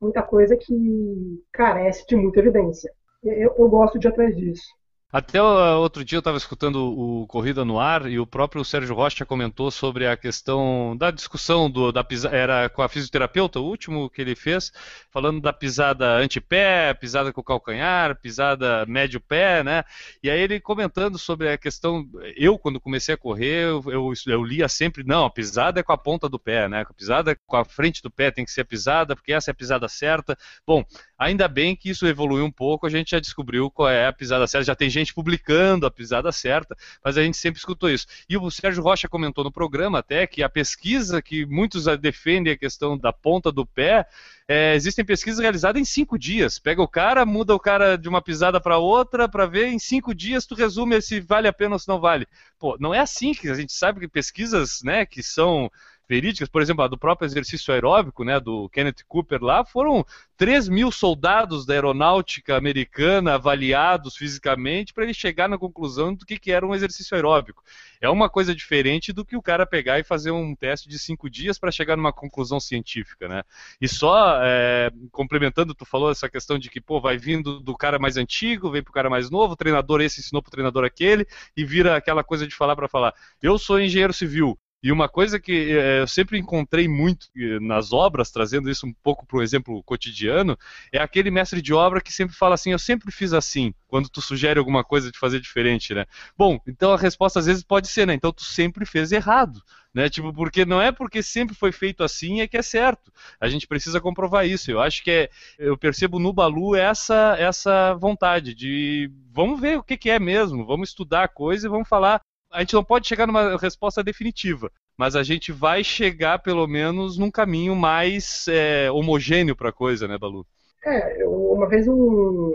muita coisa que carece de muita evidência. Eu, eu gosto de ir atrás disso.
Até outro dia eu estava escutando o Corrida no Ar e o próprio Sérgio Rocha comentou sobre a questão da discussão do, da era com a fisioterapeuta, o último que ele fez, falando da pisada antepé, pisada com o calcanhar, pisada médio pé, né? E aí ele comentando sobre a questão, eu quando comecei a correr, eu, eu, eu lia sempre, não, a pisada é com a ponta do pé, né? A pisada é com a frente do pé tem que ser a pisada, porque essa é a pisada certa. Bom, ainda bem que isso evoluiu um pouco, a gente já descobriu qual é a pisada certa, já tem gente publicando a pisada certa, mas a gente sempre escutou isso. E o Sérgio Rocha comentou no programa até que a pesquisa que muitos defendem a questão da ponta do pé, é, existem pesquisas realizadas em cinco dias. Pega o cara, muda o cara de uma pisada para outra para ver em cinco dias tu resume se vale a pena ou se não vale. Pô, não é assim que a gente sabe que pesquisas, né, que são verídicas, por exemplo, a do próprio exercício aeróbico, né, do Kenneth Cooper lá, foram 3 mil soldados da aeronáutica americana avaliados fisicamente para ele chegar na conclusão do que, que era um exercício aeróbico. É uma coisa diferente do que o cara pegar e fazer um teste de cinco dias para chegar numa conclusão científica, né? E só é, complementando, tu falou essa questão de que, pô, vai vindo do cara mais antigo, vem pro cara mais novo, o treinador esse ensinou pro treinador aquele, e vira aquela coisa de falar para falar. Eu sou engenheiro civil, e uma coisa que é, eu sempre encontrei muito eh, nas obras, trazendo isso um pouco para o exemplo cotidiano, é aquele mestre de obra que sempre fala assim: Eu sempre fiz assim, quando tu sugere alguma coisa de fazer diferente, né? Bom, então a resposta às vezes pode ser, né? Então tu sempre fez errado, né? Tipo, porque não é porque sempre foi feito assim é que é certo. A gente precisa comprovar isso. Eu acho que é, eu percebo no Balu essa, essa vontade de vamos ver o que, que é mesmo, vamos estudar a coisa e vamos falar a gente não pode chegar numa resposta definitiva, mas a gente vai chegar pelo menos num caminho mais é, homogêneo para a coisa, né, Balu?
É, uma vez um,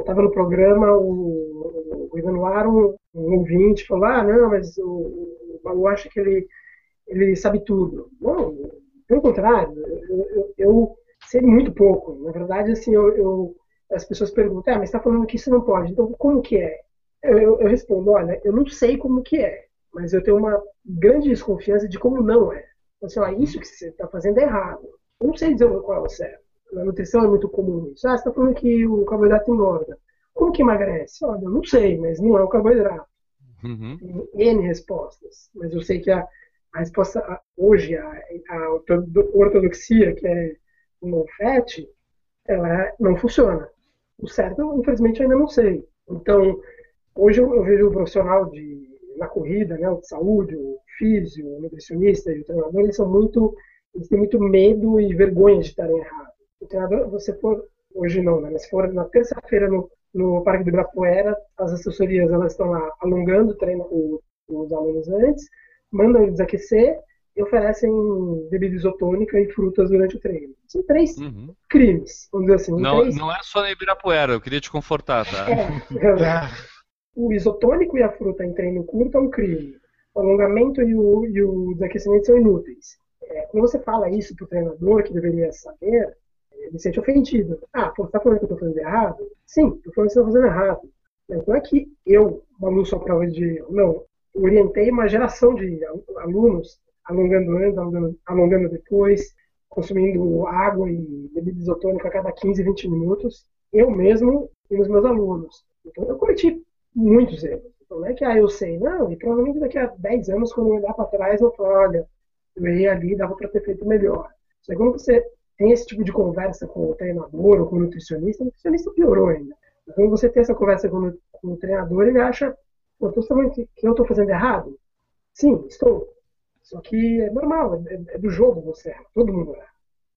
estava no programa o, o Ivan um, um ouvinte, falou: Ah, não, mas o Balu acha que ele, ele sabe tudo. Não, pelo contrário, eu, eu, eu sei muito pouco. Na verdade, assim, eu, eu as pessoas perguntam: Ah, mas está falando que isso não pode, então como que é? Eu, eu, respondo, olha, eu não sei como que é, mas eu tenho uma grande desconfiança de como não é. Então, assim, ó, isso que você está fazendo é errado. Eu não sei dizer qual é o certo. Na nutrição é muito comum isso. Ah, você está falando que o carboidrato engorda. Como que emagrece? Olha, eu não sei, mas não é o carboidrato. Uhum. Tem N respostas. Mas eu sei que a, a resposta hoje, a, a ortodoxia, que é o no fat, ela não funciona. O certo, infelizmente, eu ainda não sei. Então, Hoje eu, eu vejo o profissional de, na corrida, né, o de saúde, o físio, o nutricionista e o treinador, eles são muito, eles têm muito medo e vergonha de estarem errados. O treinador, você for, hoje não, né, mas se for na terça-feira no, no Parque do Ibirapuera, as assessorias elas estão lá alongando o treino, o, os alunos antes, mandam eles aquecer e oferecem bebida isotônica e frutas durante o treino. São três uhum. crimes, vamos dizer assim.
Não,
três...
não é só na Ibirapuera, eu queria te confortar, tá?
É, é o isotônico e a fruta em treino curto é um crime. O alongamento e o, e o desaquecimento são inúteis. É, quando você fala isso para o treinador, que deveria saber, ele se sente ofendido. Ah, você está falando que eu estou fazendo errado? Sim, estou falando que você está fazendo errado. Mas não é que eu, Malu, sou prova de erro. Não. Orientei uma geração de alunos, alongando antes, alongando, alongando depois, consumindo água e bebida isotônica a cada 15, 20 minutos. Eu mesmo e os meus alunos. Então eu cometi muitos erros. Então, não é que ah, eu sei, não, e provavelmente daqui a 10 anos, quando eu olhar para trás, eu falo, olha, eu errei ali, dava para ter feito melhor. Só que quando você tem esse tipo de conversa com o treinador ou com o nutricionista, o nutricionista piorou ainda. Então, quando você tem essa conversa com o, com o treinador, ele acha, pô, tô sabendo que, eu estou fazendo errado? Sim, estou. Só que é normal, é, é do jogo você erra, todo mundo erra.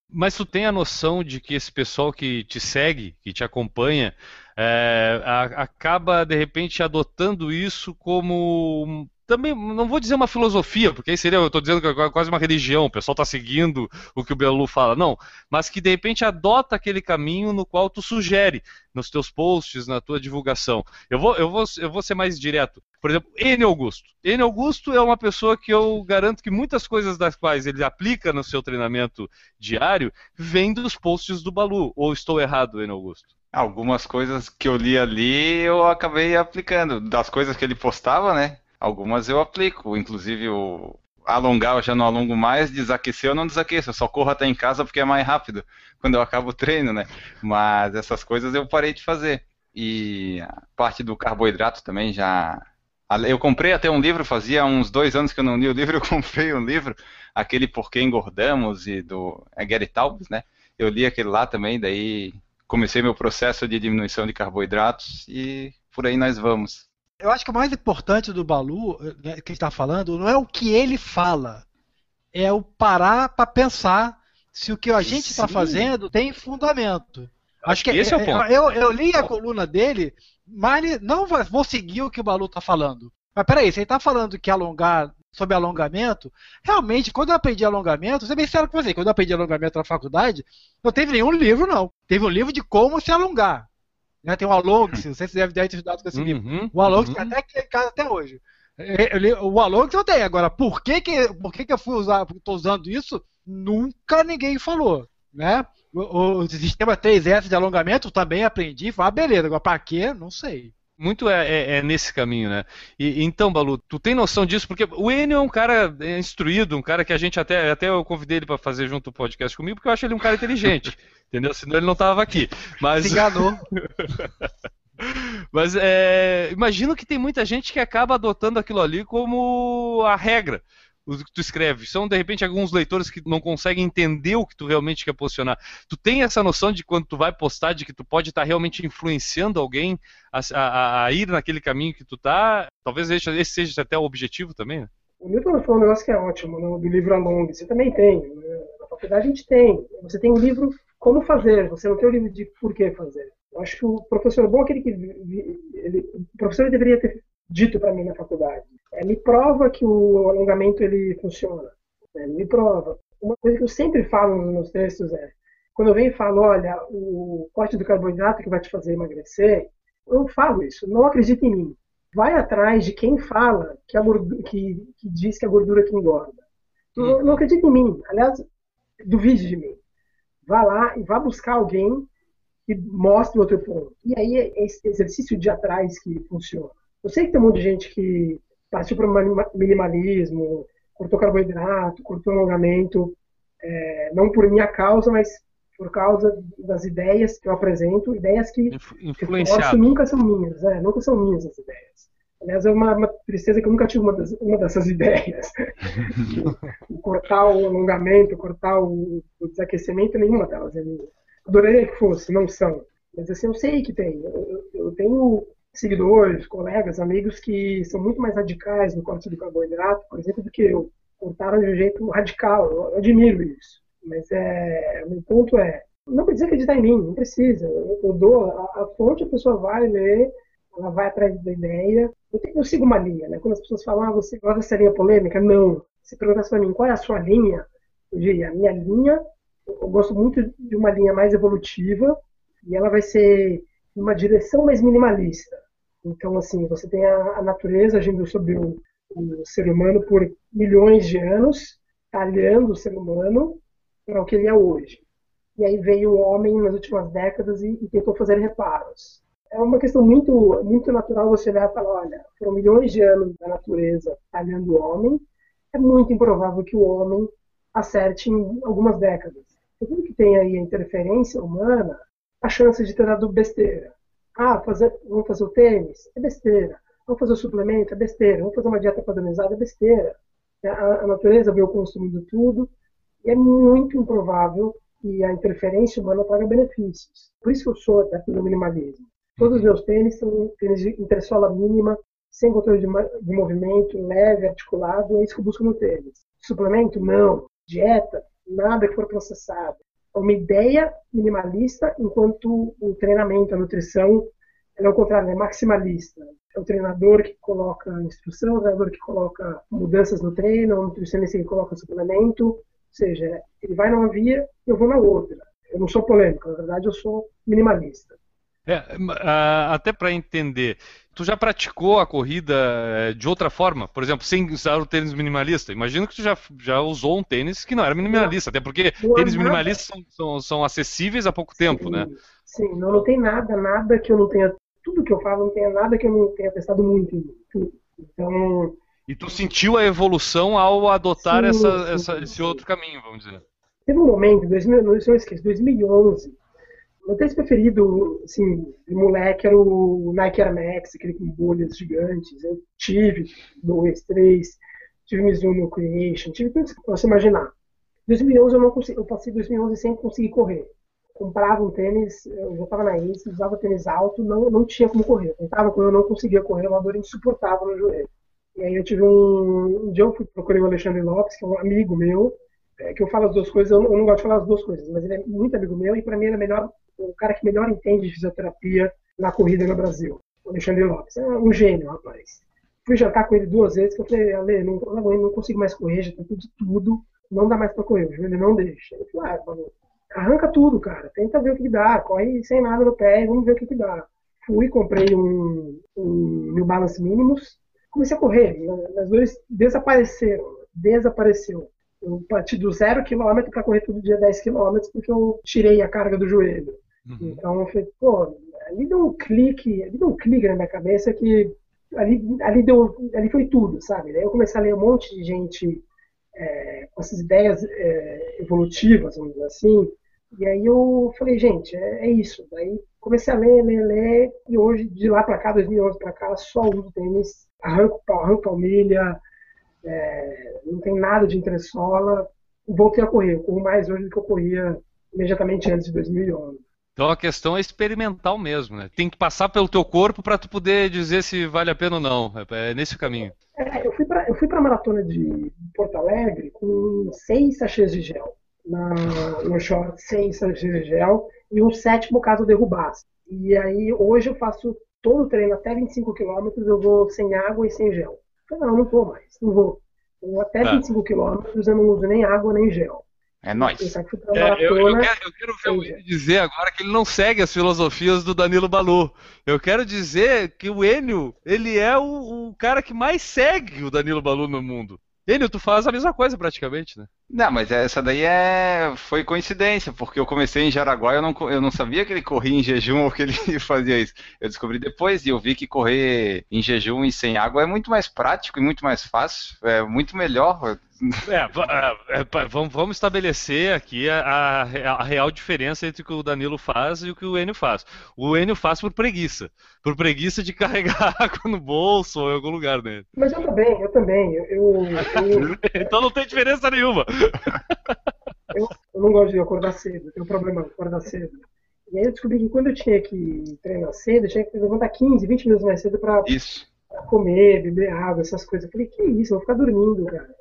Mas tu tem a noção de que esse pessoal que te segue, que te acompanha, é, a, acaba de repente adotando isso como também não vou dizer uma filosofia, porque aí seria, eu estou dizendo que é quase uma religião, o pessoal está seguindo o que o Belu fala, não, mas que de repente adota aquele caminho no qual tu sugere nos teus posts, na tua divulgação. Eu vou, eu vou, eu vou ser mais direto. Por exemplo, N Augusto. N Augusto é uma pessoa que eu garanto que muitas coisas das quais ele aplica no seu treinamento diário vêm dos posts do Balu. Ou estou errado, N Augusto?
Algumas coisas que eu li ali eu acabei aplicando. Das coisas que ele postava, né? Algumas eu aplico, inclusive o alongar eu já não alongo mais, desaquecer eu não desaqueço, eu só corro até em casa porque é mais rápido quando eu acabo o treino, né? Mas essas coisas eu parei de fazer. E a parte do carboidrato também já. Eu comprei até um livro, fazia uns dois anos que eu não li o livro, eu comprei um livro, aquele Por que Engordamos, e do é Gary Taubes, né? Eu li aquele lá também, daí comecei meu processo de diminuição de carboidratos e por aí nós vamos.
Eu acho que o mais importante do Balu, né, que está falando, não é o que ele fala, é o parar para pensar se o que a gente está fazendo tem fundamento.
Acho que esse é, é o ponto.
Eu, eu li a coluna dele, mas não vou seguir o que o Balu está falando. Mas peraí, se ele está falando que alongar sobre alongamento, realmente, quando eu aprendi alongamento, ser bem sério com você, quando eu aprendi alongamento na faculdade, não teve nenhum livro, não. Teve um livro de como se alongar. Né? Tem o Along, se você deve ter estudado com esse uhum, livro. O Along uhum. até aqui em casa até hoje. Ele, o Alonso eu tenho. Agora, por que, que, por que, que eu fui usar, tô usando isso? Nunca ninguém falou. Né? O, o sistema 3S de alongamento também aprendi. Falei, ah, beleza, agora pra quê? Não sei
muito é, é, é, nesse caminho, né? E, então, Balu, tu tem noção disso? Porque o Enio é um cara instruído, um cara que a gente até, até eu convidei ele para fazer junto o podcast comigo, porque eu acho ele um cara inteligente, entendeu? Senão ele não tava aqui. Mas...
Se enganou.
Mas é, imagino que tem muita gente que acaba adotando aquilo ali como a regra o que tu escreve. São, de repente, alguns leitores que não conseguem entender o que tu realmente quer posicionar. Tu tem essa noção de quando tu vai postar, de que tu pode estar realmente influenciando alguém a, a, a, ir naquele caminho que tu tá? Talvez esse, seja até o objetivo também, né?
O Milton falou um negócio que é ótimo, né, do livro Along. Você também tem. Né? Na faculdade a gente tem. Você tem um livro como fazer, você não tem o um livro de por que fazer. Eu acho que o professor bom aquele que. Ele, o professor deveria ter dito para mim na faculdade é, me prova que o alongamento ele funciona. Né? Me prova. Uma coisa que eu sempre falo nos textos é, quando eu venho e falo, olha, o corte do carboidrato que vai te fazer emagrecer, eu falo isso, não acredita em mim. Vai atrás de quem fala que, a gordura, que, que diz que a gordura que engorda. Não, não acredita em mim. Aliás, duvide de mim. Vá lá e vá buscar alguém que mostre o outro ponto. E aí é esse exercício de atrás que funciona. Eu sei que tem um monte de gente que partiu para o minimalismo, cortou carboidrato, cortou alongamento, é, não por minha causa, mas por causa das ideias que eu apresento, ideias que
eu
nunca são minhas, é, nunca são minhas as ideias. Aliás, é uma, uma tristeza que eu nunca tive uma, das, uma dessas ideias. cortar o alongamento, cortar o, o desaquecimento, nenhuma delas é minha. Adoraria que fosse, não são. Mas assim, eu sei que tem. Eu, eu tenho seguidores, colegas, amigos que são muito mais radicais no corte do carboidrato, por exemplo, do que eu. Cortaram de um jeito radical, eu admiro isso. Mas é, o meu ponto é, não precisa acreditar em mim, não precisa. Eu, eu dou a, a, fonte, a pessoa vai ler, ela vai atrás da ideia. Eu, tenho, eu sigo uma linha, né? Quando as pessoas falam, ah, você gosta dessa linha polêmica? Não. Se perguntasse para mim, qual é a sua linha? Eu diria, a minha linha, eu gosto muito de uma linha mais evolutiva, e ela vai ser uma direção mais minimalista. Então, assim, você tem a, a natureza agindo sobre o, o, ser humano por milhões de anos, talhando o ser humano para o que ele é hoje. E aí veio o homem nas últimas décadas e, e tentou fazer reparos. É uma questão muito, muito natural você olhar e falar, olha, foram milhões de anos da natureza talhando o homem, é muito improvável que o homem acerte em algumas décadas. Tudo que tem aí a interferência humana, a chance de ter dado besteira. Ah, fazer, vamos fazer o tênis? É besteira. Vamos fazer o suplemento? É besteira. Vamos fazer uma dieta padronizada? É besteira. A, a natureza veio construindo tudo e é muito improvável que a interferência humana traga benefícios. Por isso que eu sou adepto do minimalismo. Todos os meus tênis são tênis de intersola mínima, sem controle de, de movimento, leve, articulado, é isso que eu busco no tênis. Suplemento? Não. Dieta? Nada que for processado uma ideia minimalista, enquanto o treinamento, a nutrição, é o contrário, é maximalista. É o treinador que coloca instrução, o treinador que coloca mudanças no treino, o nutricionista que coloca suplemento, ou seja, ele vai numa via, eu vou na outra. Eu não sou polêmico, na verdade eu sou minimalista.
É, até para entender, tu já praticou a corrida é, de outra forma? Por exemplo, sem usar o tênis minimalista? Imagino que tu já, já usou um tênis que não era minimalista, até porque não tênis minimalistas são, são, são, acessíveis há pouco tempo,
sim,
né?
Sim, não, não tem nada, nada que eu não tenha. Tudo que eu falo não tem nada que eu não tenha testado muito. Então.
E tu sentiu a evolução ao adotar sim, essa, sim, essa, esse outro caminho, vamos dizer?
Teve um momento, 2000, não esqueço, 2011 meu tênis preferido, assim, de moleque era o Nike Air Max, aquele com bolhas gigantes. Eu tive dois, três, tive Mizuno Creation, tive tudo que você imaginar. 2011 eu não consegui, eu passei 2011 sem conseguir correr. Comprava um tênis, eu estava na Ace, usava tênis alto, não, não tinha como correr. Tentava correr, eu não conseguia correr, uma dor insuportável no joelho. E aí eu tive um, um dia eu fui, procurei o Alexandre Lopes, que é um amigo meu, é, que eu falo as duas coisas, eu não, eu não, gosto de falar as duas coisas, mas ele é muito amigo meu e para mim ele é melhor o cara que melhor entende de fisioterapia na corrida no Brasil, o Alexandre Lopes. É um gênio, rapaz. Fui jantar com ele duas vezes, que eu falei, Ale, não, não, consigo mais correr, já tem tudo, tudo, não dá mais pra correr, o joelho não deixa. Ele falou, ah, falou, arranca tudo, cara, tenta ver o que dá, corre sem nada no pé, vamos ver o que, que dá. Fui, comprei um, um New Balance Minimus, comecei a correr. As dores desapareceram. Desapareceu. Eu parti do zero quilômetro para correr todo dia 10 quilômetros porque eu tirei a carga do joelho. Uhum. Então eu falei, pô, ali deu um clique, ali deu um clique na minha cabeça que ali, ali, deu, ali foi tudo, sabe? Daí eu comecei a ler um monte de gente é, com essas ideias é, evolutivas, vamos dizer assim, e aí eu falei, gente, é, é, isso. Daí comecei a ler, ler, ler, e hoje, de lá para cá, 2011 para cá, só uso tênis, arranco, arranco palmilha, é, não tem nada de entressola, voltei a correr. Eu corro mais hoje do que eu corria imediatamente antes de 2011.
Então a questão é experimental mesmo, né? Tem que passar pelo teu corpo para tu poder dizer se vale a pena ou não. É, é nesse caminho.
É, eu fui para eu fui para a maratona de Porto Alegre com seis sachês de gel na, no short, seis sachês de gel e um sétimo caso derrubasse. E aí hoje eu faço todo o treino até 25 km, eu vou sem água e sem gel. Eu falei, não, não vou mais, não vou. Eu até tá. 25 km eu não uso nem água nem gel.
É nóis.
É, eu, eu, quero, eu, quero, ver o Enio dizer agora que ele não segue as filosofias do Danilo Balu. Eu quero dizer que o Enio, ele é o, o cara que mais segue o Danilo Balu no mundo. Enio, tu faz a mesma coisa praticamente, né?
Não, mas essa daí é foi coincidência, porque eu comecei em Jaraguá e eu não, eu não sabia que ele corria em jejum ou que ele fazia isso. Eu descobri depois e eu vi que correr em jejum e sem água é muito mais prático e muito mais fácil, é muito melhor.
É, é, é vamos, vamos estabelecer aqui a, a, real diferença entre o que o Danilo faz e o que o Enio faz. O Enio faz por preguiça. Por preguiça de carregar água no bolso ou em algum lugar
dele. Mas eu também, eu também. Eu, eu...
então não tem diferença nenhuma.
Eu, eu, não gosto de acordar cedo, tenho um problema com acordar cedo. E aí eu descobri que quando eu tinha que treinar cedo, eu tinha que levantar 15, 20 minutos mais cedo pra, pra comer, beber água, essas coisas. Eu falei, que isso, eu vou ficar dormindo, cara.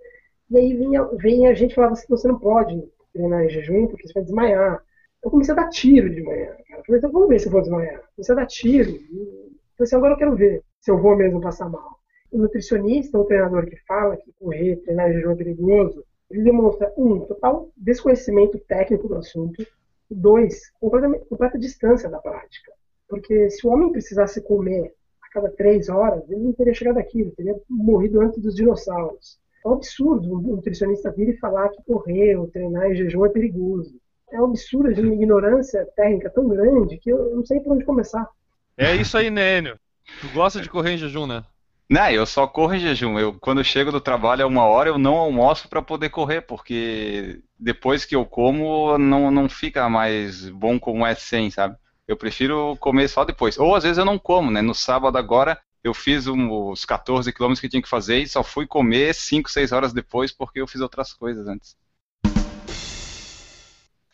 E aí vinha, vinha a gente falava assim, você não pode treinar em jejum porque você vai desmaiar. Eu comecei a dar tiro de manhã, cara. Eu falei, então vamos ver se eu vou desmaiar. Comecei a dar tiro. Eu falei assim, agora eu quero ver se eu vou mesmo passar mal. O nutricionista, o treinador que fala que correr, treinar em jejum é perigoso, ele demonstra, um, total desconhecimento técnico do assunto, e dois, completa, completa distância da prática. Porque se o homem precisasse comer a cada três horas, ele não teria chegado aqui, ele teria morrido antes dos dinossauros. É um absurdo um nutricionista vir e falar que correr ou treinar em jejum é perigoso. É um absurdo de uma ignorância técnica tão grande que eu não sei por onde começar.
É isso aí, Nênio. Tu gosta de correr em jejum, né?
Não, eu só corro em jejum. Eu, quando eu chego do trabalho a uma hora, eu não almoço para poder correr, porque depois que eu como, não, não fica mais bom como é sem, sabe? Eu prefiro comer só depois. Ou às vezes eu não como, né? No sábado agora, eu fiz um, os 14 quilômetros que tinha que fazer e só fui comer 5, 6 horas depois porque eu fiz outras coisas antes.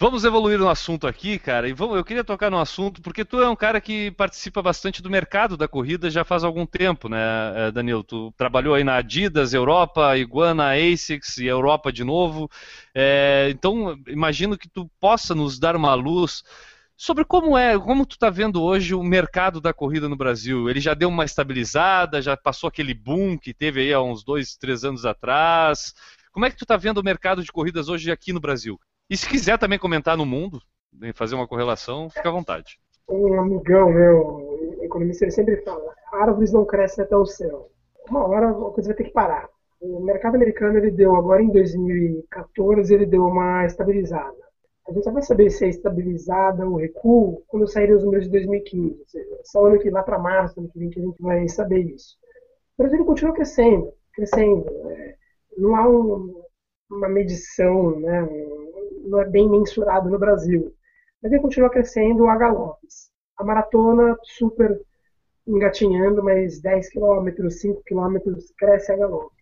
Vamos evoluir no assunto aqui, cara. E vamos, eu queria tocar no assunto porque tu é um cara que participa bastante do mercado da corrida já faz algum tempo, né, eh, Danilo? Tu trabalhou aí na Adidas, Europa, Iguana, Asics e Europa de novo. É, então, imagino que tu possa nos dar uma luz sobre como é, como tu está vendo hoje o mercado da corrida no Brasil. Ele já deu uma estabilizada, já passou aquele boom que teve aí há uns dois, três anos atrás. Como é que tu está vendo o mercado de corridas hoje aqui no Brasil? E se quiser também comentar no mundo, fazer uma correlação, fica à vontade.
Um amigão meu, economista, ele sempre fala: árvores não crescem até o céu. Uma hora a coisa vai ter que parar. O mercado americano ele deu agora em 2014 ele deu uma estabilizada a gente só vai saber se é estabilizada ou recuo quando saírem os números de 2015. Ou seja, só ano que lá para março, ano que vem, que a gente vai saber isso. O Brasil continua crescendo, crescendo. É, não há um, uma medição, né, não é bem mensurado no Brasil. Mas ele continua crescendo a galopes. A maratona super engatinhando, mas 10 km, 5 km cresce a galope.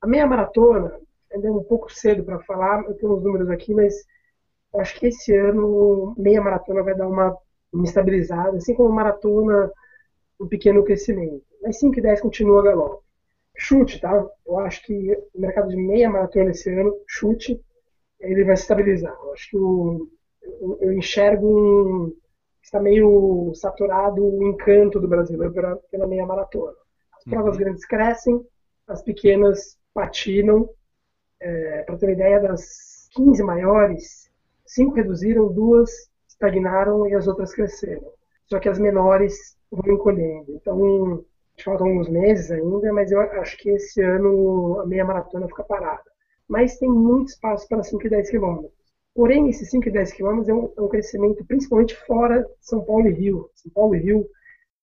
A meia maratona, ainda é um pouco cedo para falar, eu tenho uns números aqui, mas acho que esse ano meia maratona vai dar uma, uma estabilizada, assim como maratona, um pequeno crescimento. Mas 5 e 10 continua a galope. Chute, tá? Eu acho que o mercado de meia maratona esse ano, chute, ele vai se estabilizar. Eu acho que o, eu, eu enxergo um, está meio saturado o encanto do brasileiro pela, pela meia maratona. As provas uhum. grandes crescem, as pequenas patinam. É, Para ter uma ideia, das 15 maiores, cinco reduziram, duas estagnaram e as outras cresceram. Só que as menores vão encolhendo. Então, faltam alguns meses ainda, mas eu acho que esse ano a meia maratona fica parada. Mas tem muito espaço para 5 e 10 quilômetros. Porém, esses 5 e 10 quilômetros é um, é um crescimento principalmente fora São Paulo e Rio. São Paulo e Rio,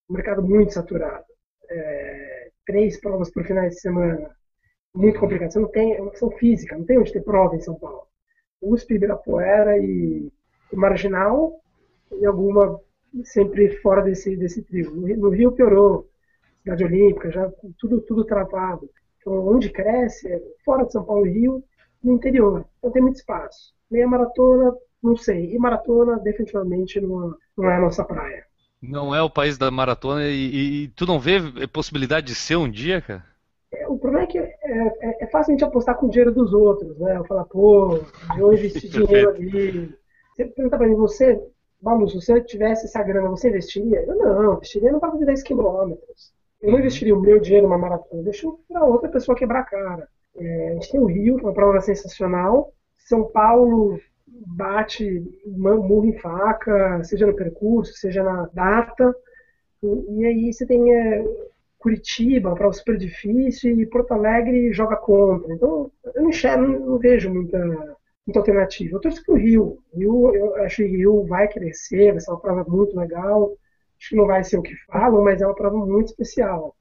um mercado muito saturado. É, três provas por finais de semana, muito complicado. Você não tem, é uma questão física, não tem onde ter prova em São Paulo. USP, Ibirapuera e, e Marginal, e alguma sempre fora desse, desse trio. No, Rio piorou, cidade olímpica, já tudo, tudo travado. Então, onde cresce é fora de São Paulo e Rio, no interior. Então tem muito espaço. Meia maratona, não sei. E maratona, definitivamente, não, não é a nossa praia.
Não é o país da maratona e, e, e tu não vê possibilidade de ser um dia, cara?
É, o problema é que é, é, fácil a gente apostar com o dinheiro dos outros, né? Eu falar, pô, de onde esse dinheiro ali? Você pergunta pra mim, você, Balu, se você tivesse essa grana, você investiria? Eu não, investiria no papo de 10 quilômetros. Eu não investiria o meu dinheiro numa maratona, deixo para outra pessoa quebrar a cara. É, a gente tem o Rio, que é uma prova sensacional. São Paulo bate murro em faca, seja no percurso, seja na data. E, e aí você tem é, Curitiba, prova super difícil, e Porto Alegre joga contra. Então eu não, enxergo, não, vejo muita, muita alternativa. Eu torço pro Rio. Rio. Eu acho que o Rio vai crescer, vai ser uma prova muito legal. Acho que não vai ser o que falam, mas é uma prova muito especial.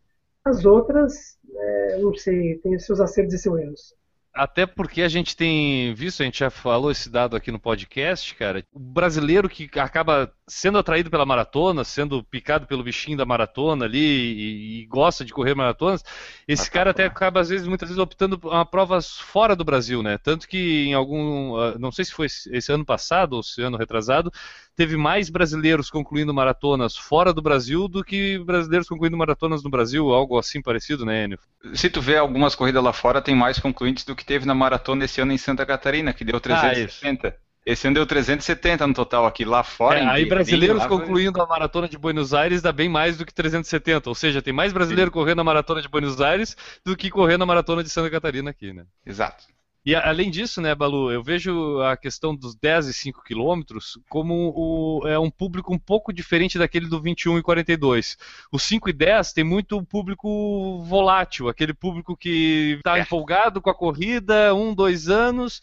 As outras, é, não sei, tem seus acertos e seus erros.
Até porque a gente tem visto, a gente já falou esse dado aqui no podcast, cara. O brasileiro que acaba sendo atraído pela maratona, sendo picado pelo bichinho da maratona ali e, e gosta de correr maratonas, esse ah, cara até acaba, às vezes, muitas vezes, optando por provas fora do Brasil, né? Tanto que em algum. Ah, não sei se foi esse ano passado ou esse ano retrasado, teve mais brasileiros concluindo maratonas fora do Brasil do que brasileiros concluindo maratonas no Brasil, algo assim parecido, né, Enio?
Se tu vê algumas corridas lá fora, tem mais concluintes do que teve na maratona esse ano em Santa Catarina, que deu 360. Ah, esse ano deu 370 no total aqui, lá fora. É,
aí brasileiros concluindo a maratona de Buenos Aires dá bem mais do que 370. Ou seja, tem mais brasileiro Sim. correndo a maratona de Buenos Aires do que correndo a maratona de Santa Catarina aqui, né?
Exato.
E além disso, né, Balu, eu vejo a questão dos 10 e 5 quilômetros como o, é um público um pouco diferente daquele do 21 e 42. O 5 e 10 tem muito público volátil, aquele público que está é. empolgado com a corrida, um, dois anos,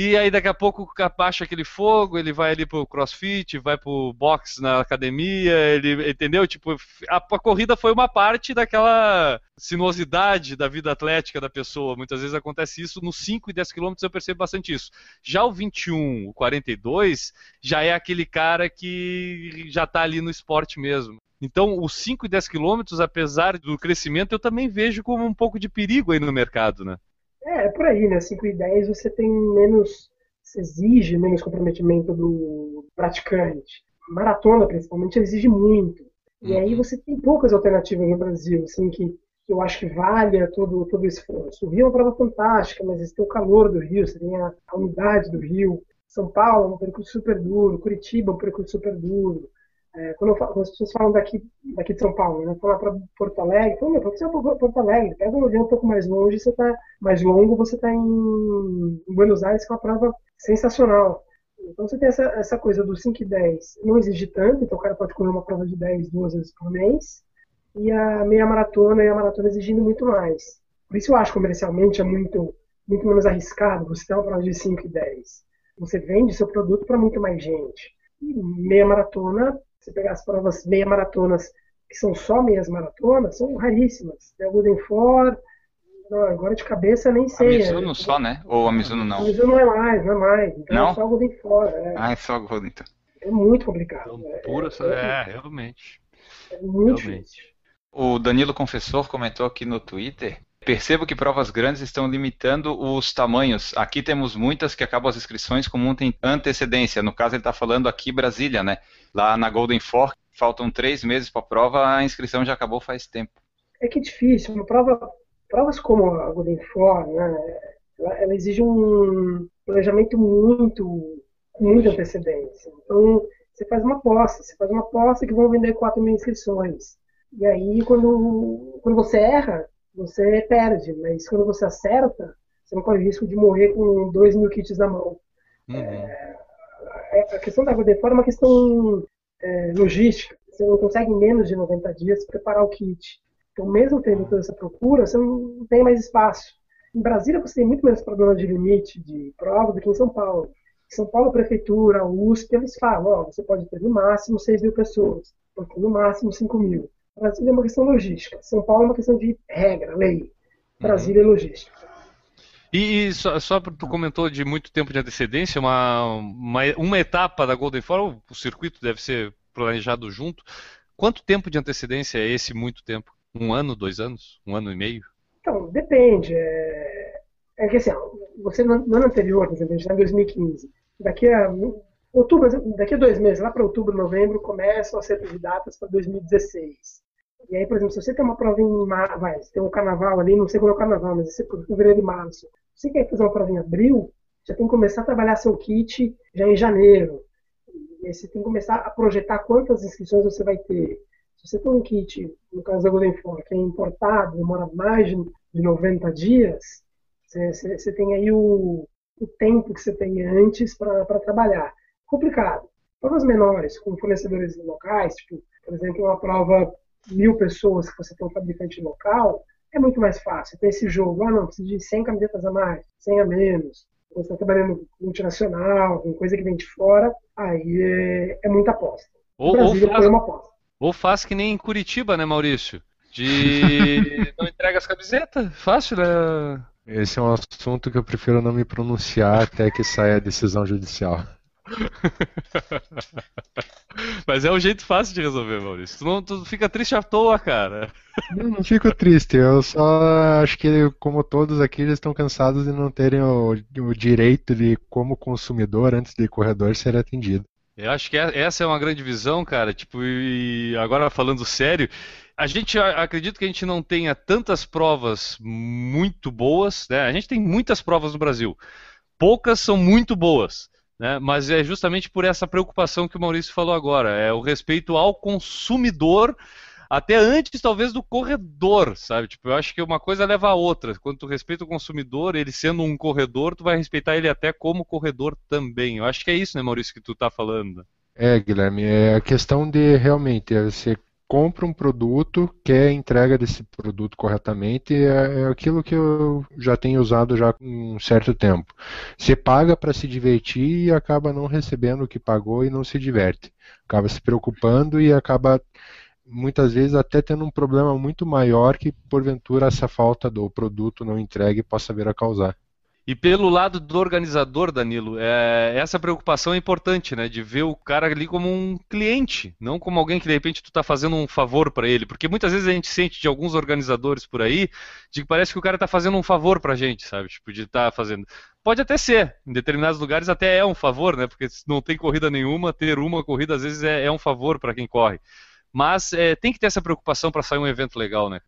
e aí daqui a pouco baixa aquele fogo, ele vai ali pro crossfit, vai pro box na academia, ele entendeu? Tipo, a, a, corrida foi uma parte daquela sinuosidade da vida atlética da pessoa. Muitas vezes acontece isso nos 5 e 10 quilômetros, eu percebo bastante isso. Já o 21, o 42, já é aquele cara que já está ali no esporte mesmo. Então, os 5 e 10 quilômetros, apesar do crescimento, eu também vejo como um pouco de perigo aí no mercado, né?
É, é por aí, né? 5 e 10 você tem menos. Você exige menos comprometimento do praticante. Maratona, principalmente, exige muito. E aí uhum. você tem poucas alternativas no Brasil, assim, que, que eu acho que valha todo, todo o esforço. O Rio é uma prova fantástica, mas você tem o calor do Rio, você tem a, a umidade do Rio. São Paulo é um percurso super duro, Curitiba é um percurso super duro. É, quando, falo, quando, as pessoas falam daqui, daqui de São Paulo, né? Falar para Porto Alegre, falo, meu, você é Porto Alegre, pega um avião um pouco mais longe, você tá mais longo, você está em, em, Buenos Aires com uma prova sensacional. Então você tem essa, essa coisa do 5 e 10, não exige tanto, então o cara pode correr uma prova de 10 duas vezes por mês, e a meia maratona e a maratona exigindo muito mais. Por isso eu acho comercialmente é muito, muito menos arriscado você ter uma prova de 5 e 10. Você vende seu produto para muito mais gente. E meia maratona você pegar as provas meia maratonas, que são só meias maratonas, são raríssimas. Tem a Golden Four, não, agora de cabeça nem sei.
A Mizuno é, só, né? Ou a Mizuno não? A
Mizuno não é mais, não é mais. Então
não?
é só a Golden Four. É.
Ah, é só a Golden
então. É muito complicado.
Então, pura, é, é, é, realmente.
É muito realmente. difícil.
O Danilo Confessor comentou aqui no Twitter Percebo que provas grandes estão limitando os tamanhos. Aqui temos muitas que acabam as inscrições com muita antecedência. No caso, ele está falando aqui Brasília, né? Lá na Golden Fork, faltam três meses para a prova, a inscrição já acabou faz tempo.
É que é difícil. Uma prova, provas como a Golden Fork, né? Ela, ela exige um planejamento muito, com muita antecedência. Então, você faz uma aposta, você faz uma aposta que vão vender 4 mil inscrições. E aí, quando, quando você erra, você perde, mas quando você acerta, você não corre risco de morrer com 2 mil kits na mão. Uhum. É, a questão da água de fora é uma questão é, logística. Você não consegue em menos de 90 dias preparar o kit. Então, mesmo tendo toda essa procura, você não tem mais espaço. Em Brasília, você tem muito menos problema de limite de prova do que em São Paulo. Em São Paulo, a prefeitura, a USP, eles falam, ó, você pode ter no máximo 6 mil pessoas, pode ter no máximo 5 mil. Brasília é uma questão logística. São Paulo é uma questão de regra, lei. Brasília uhum. é logística.
E, e só, só tu comentou de muito tempo de antecedência, uma, uma, uma etapa da Golden Forum, o circuito deve ser planejado junto. Quanto tempo de antecedência é esse muito tempo? Um ano, dois anos? Um ano e meio?
Então, depende. É, é que assim, você no, no ano anterior, por exemplo, a gente está em 2015. Daqui a outubro, daqui a dois meses, lá para outubro, novembro, começam a ser datas para 2016. E aí, por exemplo, se você tem uma prova em março, vai, você tem um carnaval ali, não sei quando é o carnaval, mas você por fevereiro e março. Se você quer fazer uma prova em abril, já tem que começar a trabalhar seu kit já em janeiro. E aí você tem que começar a projetar quantas inscrições você vai ter. Se você tem um kit, no caso da Golden Four, que é importado, demora mais de 90 dias, você, você, você tem aí o, o tempo que você tem antes para trabalhar. Complicado. Provas menores, com fornecedores locais, tipo, por exemplo, uma prova mil pessoas que você tem um fabricante local, é muito mais fácil. Tem esse jogo, ah, não, preciso de 100 camisetas a mais, 100 a menos. Você está trabalhando multinacional, com coisa que vem de fora, aí é, é muita aposta.
Ou, ou, faz, uma aposta. ou faz que nem em Curitiba, né, Maurício? De não entrega as camisetas, fácil, né?
Esse é um assunto que eu prefiro não me pronunciar até que saia a decisão judicial.
Mas é um jeito fácil de resolver, Maurício. Tu não tu fica triste à toa, cara.
Não, não fico triste. Eu só acho que, como todos aqui, já estão cansados de não terem o, o direito de, como consumidor, antes de corredor, ser atendido.
Eu acho que é, essa é uma grande visão, cara. Tipo, e agora falando sério, a gente acredita que a gente não tenha tantas provas muito boas, né? A gente tem muitas provas no Brasil. Poucas são muito boas. Né? Mas é justamente por essa preocupação que o Maurício falou agora, é o respeito ao consumidor, até antes talvez do corredor, sabe? Tipo, eu acho que uma coisa leva a outra. Quando tu respeita o consumidor, ele sendo um corredor, tu vai respeitar ele até como corredor também. Eu acho que é isso, né, Maurício, que tu tá falando.
É, Guilherme, é a questão de realmente é você compra um produto, quer a entrega desse produto corretamente, é, é, aquilo que eu já tenho usado já há um certo tempo. Você paga para se divertir e acaba não recebendo o que pagou e não se diverte. Acaba se preocupando e acaba muitas vezes até tendo um problema muito maior que porventura essa falta do produto não entregue possa vir a causar.
E pelo lado do organizador, Danilo, é, essa preocupação é importante, né? De ver o cara ali como um cliente, não como alguém que de repente tu está fazendo um favor para ele. Porque muitas vezes a gente sente de alguns organizadores por aí de que parece que o cara está fazendo um favor para a gente, sabe? Tipo, de estar tá fazendo. Pode até ser, em determinados lugares até é um favor, né? Porque se não tem corrida nenhuma, ter uma corrida às vezes é, é um favor para quem corre. Mas é, tem que ter essa preocupação para sair um evento legal, né?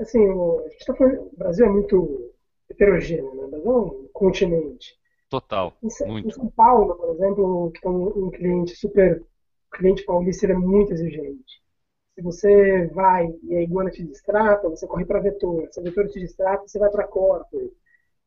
Assim, o, tá Brasil é muito heterogêneo, né? Mas é um continente.
Total.
Em,
muito.
em São Paulo, por exemplo, que é um, um cliente super. O cliente paulista é muito exigente. Se você vai e a iguana te distrata, você corre para vetor. Se a vetor te distrata, você vai para a corpo.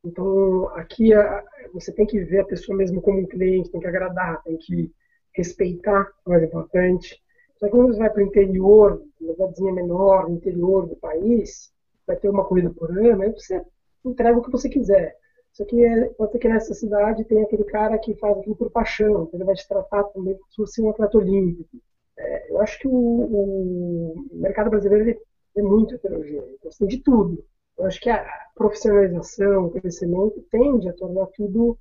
Então, aqui a, você tem que ver a pessoa mesmo como um cliente, tem que agradar, tem que respeitar, o mais importante. Só que quando você vai para o interior, uma cidadezinha menor, no interior do país, vai ter uma corrida por ano, aí você entrega o que você quiser. Só que é, pode ser que nessa cidade tem aquele cara que faz aquilo por paixão, então ele vai te tratar também como se fosse um atleta olímpico. É, eu acho que o, o mercado brasileiro é muito heterogêneo, então tem de tudo. Eu acho que a profissionalização, o crescimento tende a tornar tudo,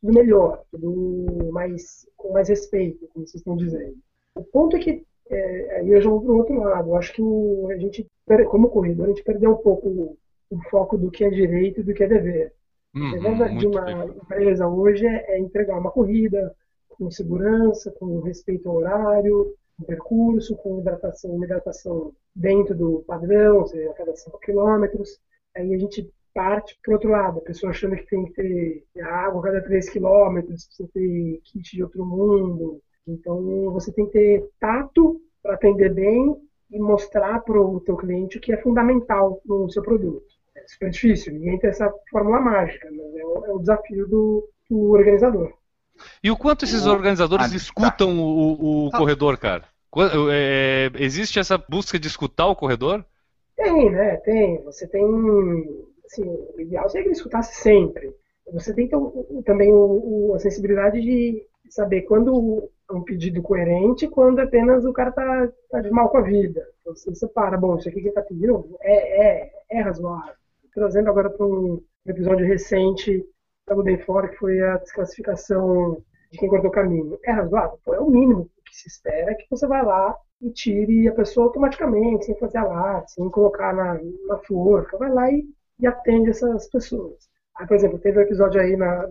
tudo melhor, tudo mais, com mais respeito, como vocês estão dizendo. O ponto é que, é, aí eu já vou para o outro lado, eu acho que o, a gente, como corredor, a gente perdeu um pouco o foco do que é direito e do que é dever. Uhum, a de uma empresa hoje é, é, entregar uma corrida com segurança, com respeito ao horário, com percurso, com hidratação, uma hidratação dentro do padrão, ou seja, a cada 5 quilômetros. Aí a gente parte para outro lado, a pessoa achando que tem que ter água a cada 3 quilômetros, precisa ter kit de outro mundo. Então você tem que ter tato para atender bem e mostrar para o teu cliente o que é fundamental no seu produto super difícil. Ninguém tem essa fórmula mágica, mas é o, é o desafio do, do, organizador.
E o quanto esses organizadores ah, escutam tá. o, o ah. corredor, cara? É, existe essa busca de escutar o corredor?
Tem, né? Tem. Você tem. Assim, o ideal seria que ele escutasse sempre. Você tem o- o- também o- o- a sensibilidade de saber quando é um pedido coerente e quando apenas o cara tá, tá de mal com a vida. Então, você separa, bom, isso aqui que ele tá pedindo é, é, é razoável. Trazendo agora para um episódio recente da Golden Fora, que foi a desclassificação de quem cortou o caminho. É razoável? Pô, é o mínimo que se espera que você vai lá e tire a pessoa automaticamente, sem fazer alarde, sem colocar na, na forca. Vai lá e, e atende essas pessoas. Aí, por exemplo, teve um episódio aí na,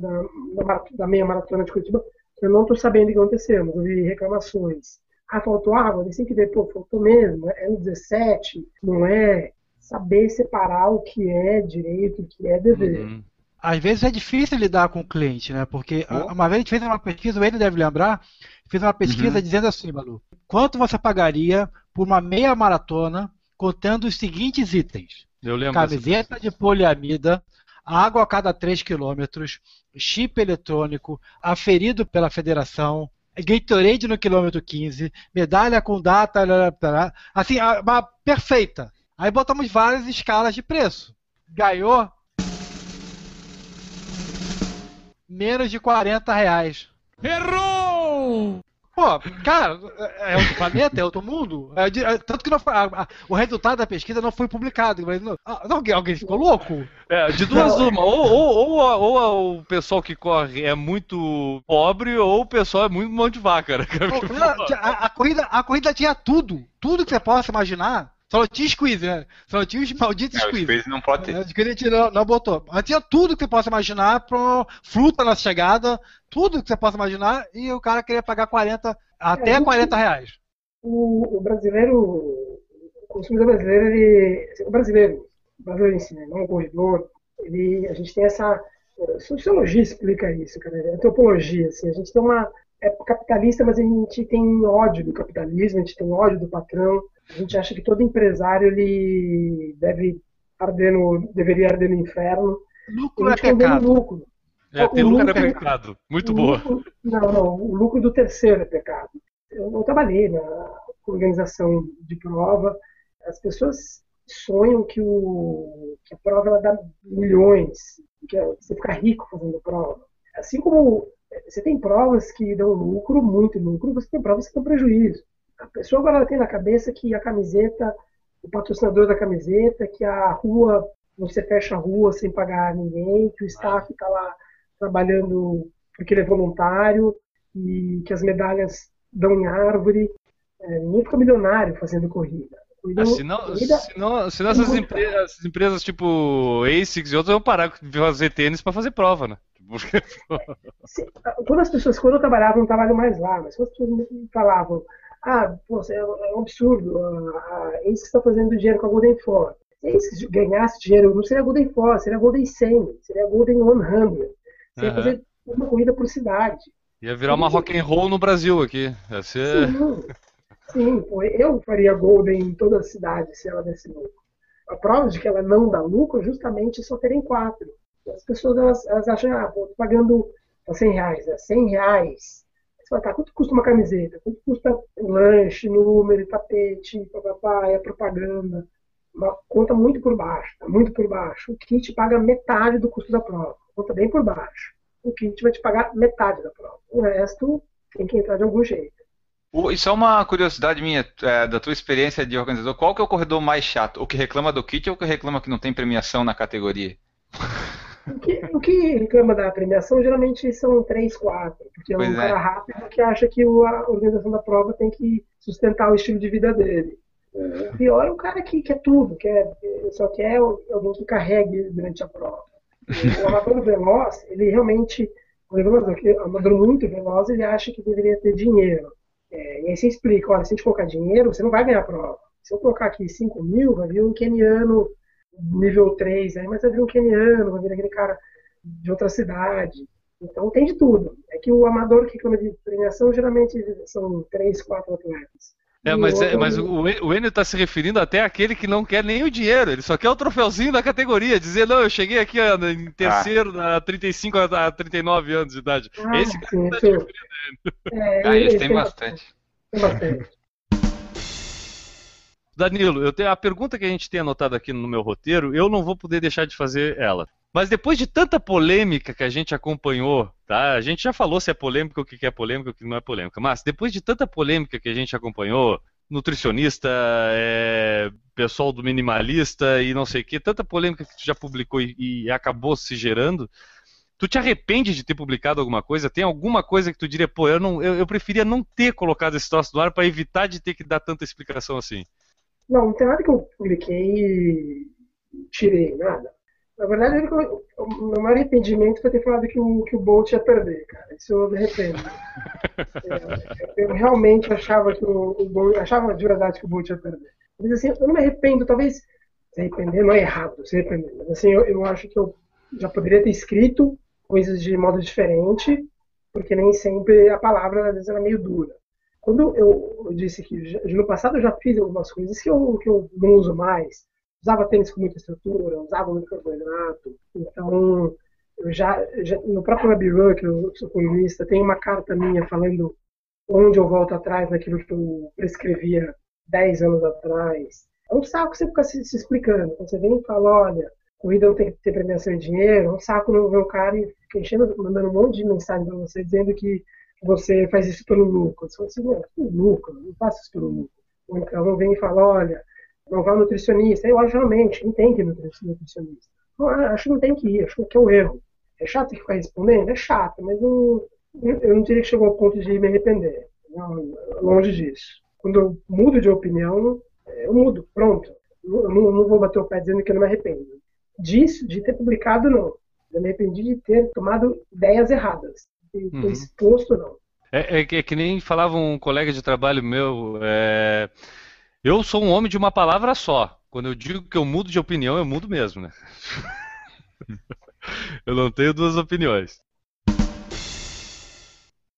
mara- da meia maratona de Curitiba, que eu não estou sabendo o que aconteceu, mas eu vi reclamações. Ah, faltou água? Têm que pô, faltou mesmo, é no 17, não é? Saber separar o que é direito, o que é dever.
Uhum.
Às vezes é difícil lidar com o cliente, né? Porque
Oh.
uma vez a gente fez uma pesquisa, o ele deve lembrar, fez uma pesquisa
Uhum.
dizendo assim, Malu, quanto você pagaria por uma meia maratona contando os seguintes itens?
Eu lembro.
Camiseta de poliamida, água a cada 3 quilômetros, chip eletrônico, aferido pela federação, Gatorade no quilômetro 15, medalha com data, assim, uma perfeita. Aí botamos várias escalas de preço. Ganhou menos de 40 reais.
Errou!
Pô, cara, é outro planeta, é outro mundo. É é- tanto que não foi- a- a- o resultado da pesquisa não foi publicado. Mas não- ah, não, alguém, alguém ficou louco?
É, de duas uma. Ou, ou, ou, a- ou a- o pessoal que corre é muito pobre, ou o pessoal é muito mão de vaca, né?
A, a corrida, a corrida tinha tudo. Tudo que você possa imaginar. Só não tinha squeeze, né? Só não tinha os malditos
É,
squeeze.
Squeeze não pode ter.
É, squeeze a gente não, não botou. Mas tinha tudo que você possa imaginar, pro, fruta na chegada, tudo que você possa imaginar, e o cara queria pagar 40, até
É,
40 reais.
o, o brasileiro, o consumidor brasileiro, ele, o brasileiro, o brasileiro em si, né, não o corredor, ele, a gente tem essa, sociologia explica isso, cara, é antropologia, assim, a gente tem uma, é capitalista, mas a gente tem ódio do capitalismo, a gente tem ódio do patrão, a gente acha que todo empresário, ele deve arder no, deveria arder no inferno,
Lucro é
o
pecado.
lucro.
É, ter
O
lucro é
lucro-
pecado. Muito
O
boa.
lucro- não, não, o lucro do terceiro é pecado. Eu, eu trabalhei na organização de prova. As pessoas sonham que, o, que a prova ela dá milhões, que é- você fica rico fazendo prova. Assim como eh, você tem provas que dão lucro, muito lucro, você tem provas que dão prejuízo. A pessoa agora tem na cabeça que a camiseta, o patrocinador da camiseta, que a rua, você fecha a rua sem pagar ninguém, que o staff está lá trabalhando porque ele é voluntário e que as medalhas dão em árvore. É, ninguém fica milionário fazendo corrida.
Ah, senão, senão, senão essas empresas, essas empresas tipo ASICS e outras vão parar de fazer tênis pra fazer prova, né? Porque,
se- quando as pessoas, quando eu trabalhava, não trabalho mais lá, mas quando as pessoas me falavam, ah, pô, é, é um absurdo, a, a Ace está fazendo dinheiro com a Golden Four. Se Ace ganhasse dinheiro, não seria Golden Four, seria Golden 100, seria Golden 100. Você ia
Aham.
fazer uma corrida por cidade.
ia virar uma rock and roll no Brasil aqui. Ia ser...
Sim, sim pô, eu faria Golden em toda a cidade se ela desse lucro. A prova de que ela não dá lucro é justamente só terem quatro. As pessoas elas, elas acham, ah, pô, tô pagando tá 100 reais, né? 100 reais. Você tá, quanto custa uma camiseta? Quanto custa lanche, número, tapete, papapá, é propaganda? Uma conta muito por baixo, tá muito por baixo. O kit paga metade do custo da prova, conta bem por baixo. O kit vai te pagar metade da prova. O resto tem que entrar de algum jeito.
O- E só uma curiosidade minha, é, da tua experiência de organizador, qual que é o corredor mais chato? O que reclama do kit ou o que reclama que não tem premiação na categoria?
O que, o que reclama da premiação geralmente são três, quatro, porque é
Pois
um
é.
cara rápido que acha que a organização da prova tem que sustentar o estilo de vida dele. É, O pior é o cara que quer tudo, quer, só quer alguém que carregue durante a prova. O amador veloz, ele realmente, o amador, que- o amador muito veloz, ele acha que deveria ter dinheiro. É, e aí você explica, olha, se a gente colocar dinheiro, você não vai ganhar a prova. Se eu colocar aqui 5 mil, vai vir um keniano nível 3, aí, mas vai vir um keniano, vai vir aquele cara de outra cidade. Então tem de tudo. É que o amador que reclama de premiação geralmente são 3, 4 atletas.
É,
E
mas, é- mas o, o Enio tá se referindo até àquele que não quer nem o dinheiro, ele só quer o troféuzinho da categoria, dizer, não, eu cheguei aqui ó, em terceiro, a 35 a 39 anos de idade.
Ah,
Esse
sim,
tá
sim.
se
É,
Ah,
esse
esse tem bastante.
Tem bastante.
Danilo, eu tenho a pergunta que a gente tem anotado aqui no meu roteiro, eu não vou poder deixar de fazer ela. Mas depois de tanta polêmica que a gente acompanhou, tá? A gente já falou se é polêmica, o que é polêmica, o que não é polêmica. Mas depois de tanta polêmica que a gente acompanhou, nutricionista, é, pessoal do minimalista e não sei o que, tanta polêmica que tu já publicou e, e acabou se gerando. Tu te arrepende de ter publicado alguma coisa? Tem alguma coisa que tu diria, pô, eu, não, eu, eu preferia não ter colocado esse troço no ar para evitar de ter que dar tanta explicação assim?
Não, não tem nada que eu publiquei e tirei, nada. Na verdade, o meu maior arrependimento foi ter falado que o, que o Bolt ia perder, cara. Isso eu me arrependo. é, eu realmente achava que o, o Bolt, achava de verdade que o Bolt ia perder. Mas assim, eu não me arrependo, talvez se arrepender não é errado, se arrepender. Mas assim, eu, eu acho que eu já poderia ter escrito coisas de modo diferente, porque nem sempre a palavra às vezes era meio dura. Quando eu, disse que no passado eu já fiz algumas coisas que eu, que eu não uso mais, usava tênis com muita estrutura, usava muito carboidrato. Então, eu já, já no próprio WebRun, que eu sou colunista, tem uma carta minha falando onde eu volto atrás naquilo que eu prescrevia 10 anos atrás. É um saco você ficar se, se explicando. Quando você vem e fala, olha, corrida não tem que ter premiação em dinheiro, é um saco no meu cara e fica enchendo, mandando um monte de mensagem para você dizendo que você faz isso pelo lucro. Você fala assim, não, lucro, não faço isso pelo lucro. Ou então vem e fala, olha, não vá nutricionista. Eu acho realmente, não tem que ir nutricionista. Não, acho que não tem que ir, acho que é o erro. É chato ficar respondendo? É chato, mas não, eu não diria que chegou ao ponto de me arrepender. Não, longe disso. Quando eu mudo de opinião, eu mudo, pronto. Eu não, não vou bater o pé dizendo que eu não me arrependo. Disso, de ter publicado, não. Eu me arrependi de ter tomado ideias erradas. Ter uhum. exposto, não.
É, é, é, que nem falava um colega de trabalho meu. É eu sou um homem de uma palavra só. Quando eu digo que eu mudo de opinião, eu mudo mesmo, né? eu não tenho duas opiniões.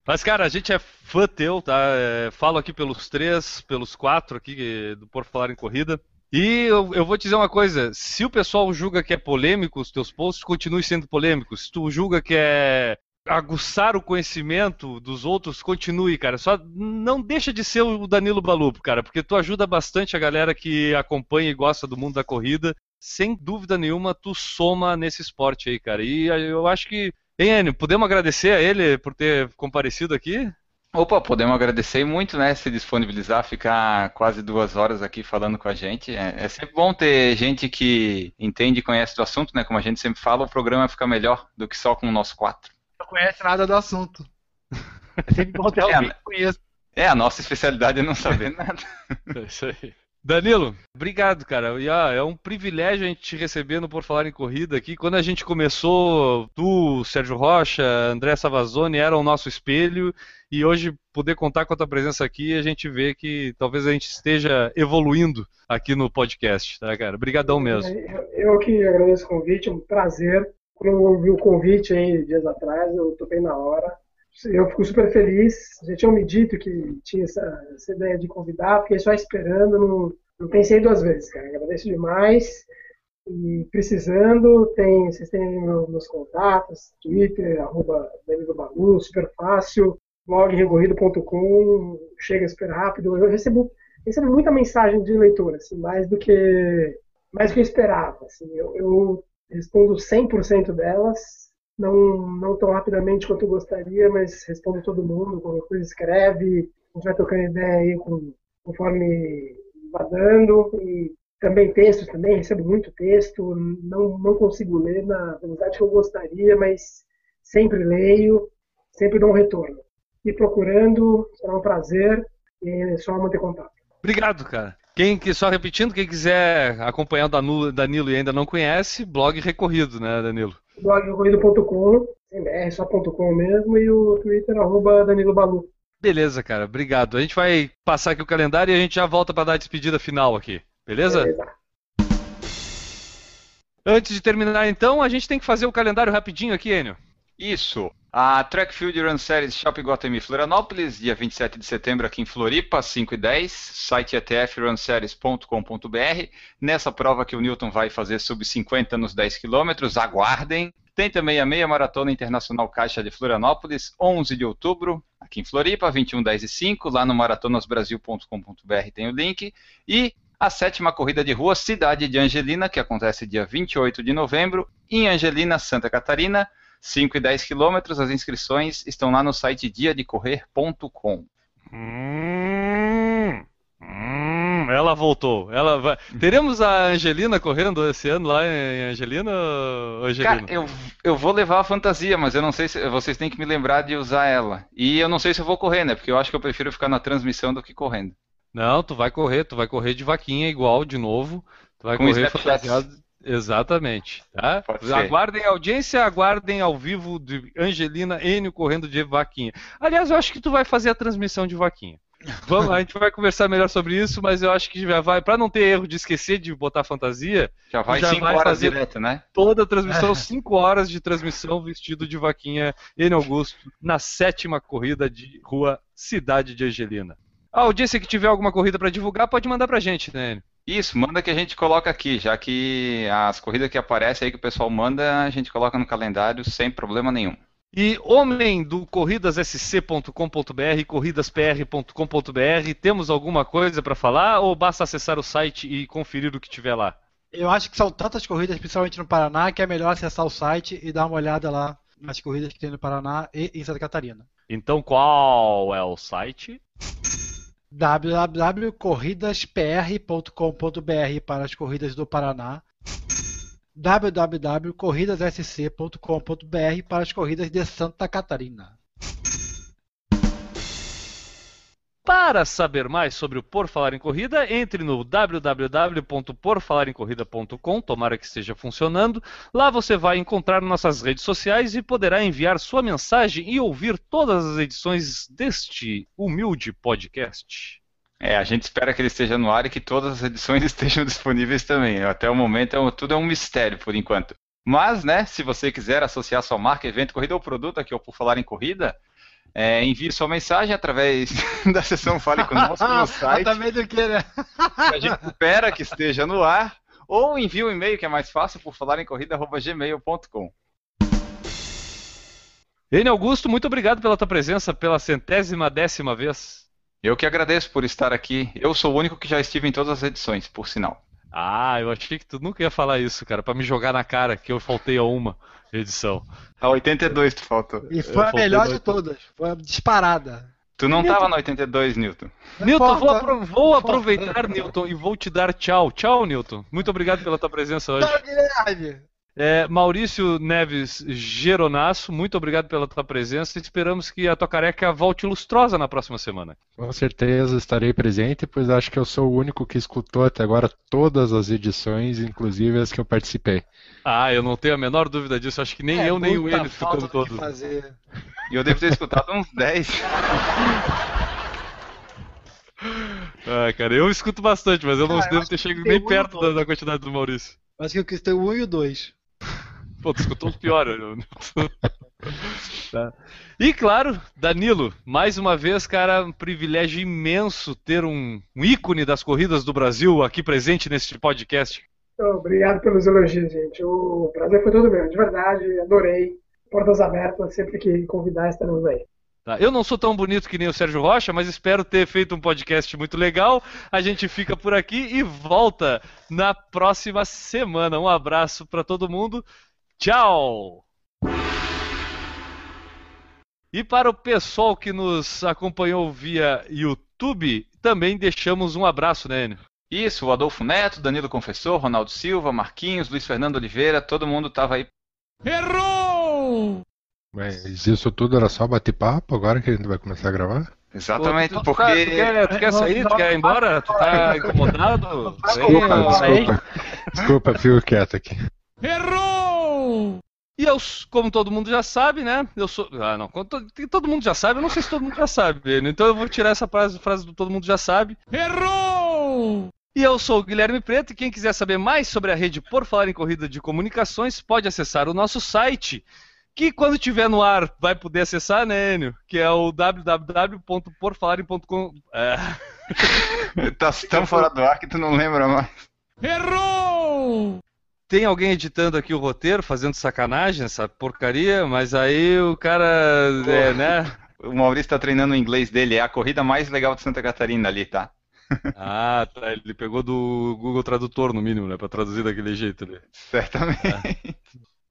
Mas, cara, a gente é fã teu, tá? É, falo aqui pelos três, pelos quatro aqui do Por Falar em Corrida. E eu, eu, vou te dizer uma coisa: se o pessoal julga que é polêmico, os teus posts continuem sendo polêmicos. Se tu julga que é aguçar o conhecimento dos outros, continue, cara. Só não deixa de ser o Danilo Balupo, cara, porque tu ajuda bastante a galera que acompanha e gosta do mundo da corrida. Sem dúvida nenhuma, tu soma nesse esporte aí, cara. E eu acho que, hein, Enio, podemos agradecer a ele por ter comparecido aqui?
Opa, podemos agradecer muito, né, se disponibilizar, ficar quase duas horas aqui falando com a gente. É, é, sempre bom ter gente que entende e conhece do assunto, né, como a gente sempre fala, o programa fica melhor do que só com nosso quatro
não conhece nada do assunto. É sempre bom ter alguém
é, que conheça. É, a nossa especialidade é não saber nada.
É isso aí. Danilo, obrigado, cara. E, ah, é um privilégio a gente te receber no Por Falar em Corrida aqui. Quando a gente começou, tu, Sérgio Rocha, André Savazone eram o nosso espelho e hoje poder contar com a tua presença aqui, a gente vê que talvez a gente esteja evoluindo aqui no podcast, tá, cara? Obrigadão mesmo.
Eu que agradeço o convite, é um prazer quando eu ouvi o convite aí dias atrás, eu topei na hora. Eu fico super feliz. Já tinham me dito que tinha essa, essa ideia de convidar, fiquei só esperando, não, não pensei duas vezes, cara. Agradeço demais. E precisando, tem, vocês têm meus contatos, Twitter, arroba Danilo Balu, super fácil, blog recorrido.com, chega super rápido. Eu recebo, recebo muita mensagem de leitor, assim, mais do que mais do que eu esperava. Assim, eu, eu respondo 100% delas, não, não tão rapidamente quanto eu gostaria, mas respondo todo mundo, qualquer coisa escreve, a gente vai trocando ideia aí com, conforme vai dando, e também textos também, recebo muito texto, não, não consigo ler na velocidade que eu gostaria, mas sempre leio, sempre dou um retorno. E procurando, será um prazer, e é só manter contato.
Obrigado, cara. Quem que só repetindo, quem quiser acompanhar o Danilo e ainda não conhece, blog Recorrido, né, Danilo?
Blog recorrido.com, é só .com mesmo, e o Twitter arroba Danilo Balu.
Beleza, cara, obrigado. A gente vai passar aqui o calendário e a gente já volta para dar a despedida final aqui, beleza? Beleza. Antes de terminar, então, a gente tem que fazer o calendário rapidinho aqui, Enio.
Isso. A Trackfield Run Series Shopping Guatemi Florianópolis, dia 27 de setembro aqui em Floripa, 5 e 10, site etfrunseries.com.br. Nessa prova que o Newton vai fazer sub 50 nos 10 quilômetros, aguardem. Tem também a Meia Maratona Internacional Caixa de Florianópolis, 11 de outubro, aqui em Floripa, 21, 10 e 5. Lá no maratonasbrasil.com.br tem o link. E a sétima corrida de rua Cidade de Angelina, que acontece dia 28 de novembro, em Angelina, Santa Catarina, 5 e 10 quilômetros. As inscrições estão lá no site diadecorrer.com.
Hum, hum, ela voltou. Ela vai... Teremos a Angelina correndo esse ano lá em Angelina, Angelina?
Cara, eu, eu vou levar a fantasia, mas eu não sei se vocês têm que me lembrar de usar ela. E eu não sei se eu vou correr, né? Porque eu acho que eu prefiro ficar na transmissão do que correndo.
Não, tu vai correr, tu vai correr de vaquinha igual de novo. Tu vai
Com
correr fantasiado. Exatamente. Tá? Aguardem a audiência, aguardem ao vivo de Angelina Enio correndo de vaquinha. Aliás, eu acho que tu vai fazer a transmissão de vaquinha. Vamos, a gente vai conversar melhor sobre isso, mas eu acho que já vai, para não ter erro de esquecer de botar fantasia,
Já vai
Já
5
vai
horas
fazer-
direto, né?
toda a transmissão, 5 horas de transmissão vestido de vaquinha Enio Augusto na sétima corrida de rua Cidade de Angelina. A audiência que tiver alguma corrida para divulgar pode mandar pra gente, né, Enio?
Isso, manda que a gente coloca aqui, já que as corridas que aparecem aí que o pessoal manda, a gente coloca no calendário sem problema nenhum.
E homem do corridassc.com.br, corridaspr.com.br, temos alguma coisa para falar ou basta acessar o site e conferir o que tiver lá?
Eu acho que são tantas corridas, principalmente no Paraná, que é melhor acessar o site e dar uma olhada lá nas corridas que tem no Paraná e em Santa Catarina.
Então qual é o site?
www.corridaspr.com.br para as corridas do Paraná. www.corridassc.com.br para as corridas de Santa Catarina.
Para saber mais sobre o Por Falar em Corrida, entre no www.porfalaremcorrida.com, tomara que esteja funcionando. Lá você vai encontrar nossas redes sociais e poderá enviar sua mensagem e ouvir todas as edições deste humilde podcast.
É, a gente espera que ele esteja no ar e que todas as edições estejam disponíveis também. Até o momento é um- tudo é um mistério por enquanto. Mas, né, se você quiser associar sua marca, evento, corrida ou produto aqui ao Por Falar em Corrida, é, envie sua mensagem através da seção Fale Conosco no site.
Também do que, né?
que a gente espera que esteja no ar, ou envie um e-mail que é mais fácil por falar em corrida@gmail.com.
Enio Augusto, muito obrigado pela tua presença pela centésima décima vez.
Eu que agradeço por estar aqui. Eu sou o único que já estive em todas as edições, por sinal.
Ah, eu achei que tu nunca ia falar isso, cara, pra me jogar na cara que eu faltei a uma edição.
A 82 tu faltou.
E foi a
faltei
melhor de todas. Foi a disparada.
Tu não tava no 82, Newton.
Newton, vou, apro- vou aproveitar, Newton, e vou te dar tchau. Tchau, Newton. Muito obrigado pela tua presença hoje.
Tchau, Guilherme.
É, Maurício Neves Geronasso, muito obrigado pela tua presença. Esperamos que a tua careca volte lustrosa na próxima semana.
Com certeza estarei presente, pois acho que eu sou o único que escutou até agora todas as edições, inclusive as que eu participei.
Ah, eu não tenho a menor dúvida disso. Acho que nem
É
eu, nem o ele
que
todos.
fazer.
E eu devo ter escutado uns 10.
Ah, cara, eu escuto bastante, mas eu não
Cara,
devo ter chegado nem
um
perto da, da quantidade do Maurício.
Acho que eu quis ter o 1 e o 2.
Pô, tu escutou os piores. Newton. Tá. E claro, Danilo, mais uma vez, cara, um privilégio imenso ter um, um ícone das corridas do Brasil aqui presente neste podcast.
Obrigado pelos elogios, gente. O prazer foi todo meu, de verdade. Adorei. Portas abertas, sempre que convidar, estaremos aí.
Tá, Eu não sou tão bonito que nem o Sérgio Rocha, mas espero ter feito um podcast muito legal. A gente fica por aqui e volta na próxima semana. Um abraço para todo mundo. Tchau! E para o pessoal que nos acompanhou via YouTube, também deixamos um abraço, né, Enio?
Isso, o Adolfo Neto, Danilo Confessor, Ronaldo Silva, Marquinhos, Luiz Fernando Oliveira, todo mundo tava aí.
Errou!
Mas isso tudo era só bate-papo agora que a gente vai começar a gravar?
Exatamente,
Tu- tu-
porque.
Tu quer, tu quer sair? Tu quer ir embora? Tu tá incomodado?
Desculpa, desculpa. Desculpa, fico quieto aqui.
Errou!
E eu, como todo mundo já sabe, né? Eu sou. Ah, não. como to- Todo mundo já sabe, eu não sei se todo mundo já sabe, então eu vou tirar essa frase, frase do todo mundo já sabe.
Errou!
E eu sou o Guilherme Preto, e quem quiser saber mais sobre a rede Por Falar em Corrida de Comunicações, pode acessar o nosso site, que quando estiver no ar vai poder acessar, né, Enio? Que é o www.porfalarem.com. É.
tá tão fora do ar que tu não lembra mais.
Errou!
Tem alguém editando aqui o roteiro, fazendo sacanagem, essa porcaria, mas aí o cara, é, né?
O Maurício tá treinando o inglês dele, é a corrida mais legal de Santa Catarina ali, tá?
Ah, tá. Ele pegou do Google Tradutor, no mínimo, né? Pra traduzir daquele jeito ali.
Certamente.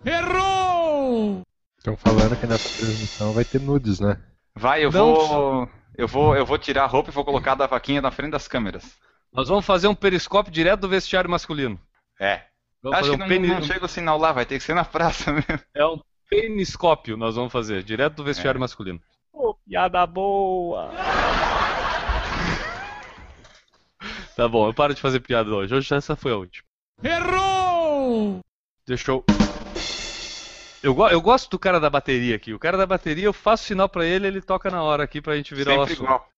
Errou!
Estão falando que nessa transmissão vai ter nudes, né?
Vai, eu
Não.
vou. Eu vou, eu vou tirar a roupa e vou colocar da vaquinha na frente das câmeras.
Nós vamos fazer um periscópio direto do vestiário masculino.
É.
Vamos
Acho que
um,
não,
peni...
não chega o sinal lá, vai ter que ser na praça mesmo.
É um peniscópio nós vamos fazer, direto do vestiário
É.
masculino.
Ô, piada boa.
Tá bom, eu paro de fazer piada hoje. Hoje essa foi a última.
Errou!
Deixa eu. Eu, eu gosto do cara da bateria aqui. O cara da bateria, eu faço sinal pra ele, ele toca na hora aqui pra gente virar o
Sempre
assunto.
igual.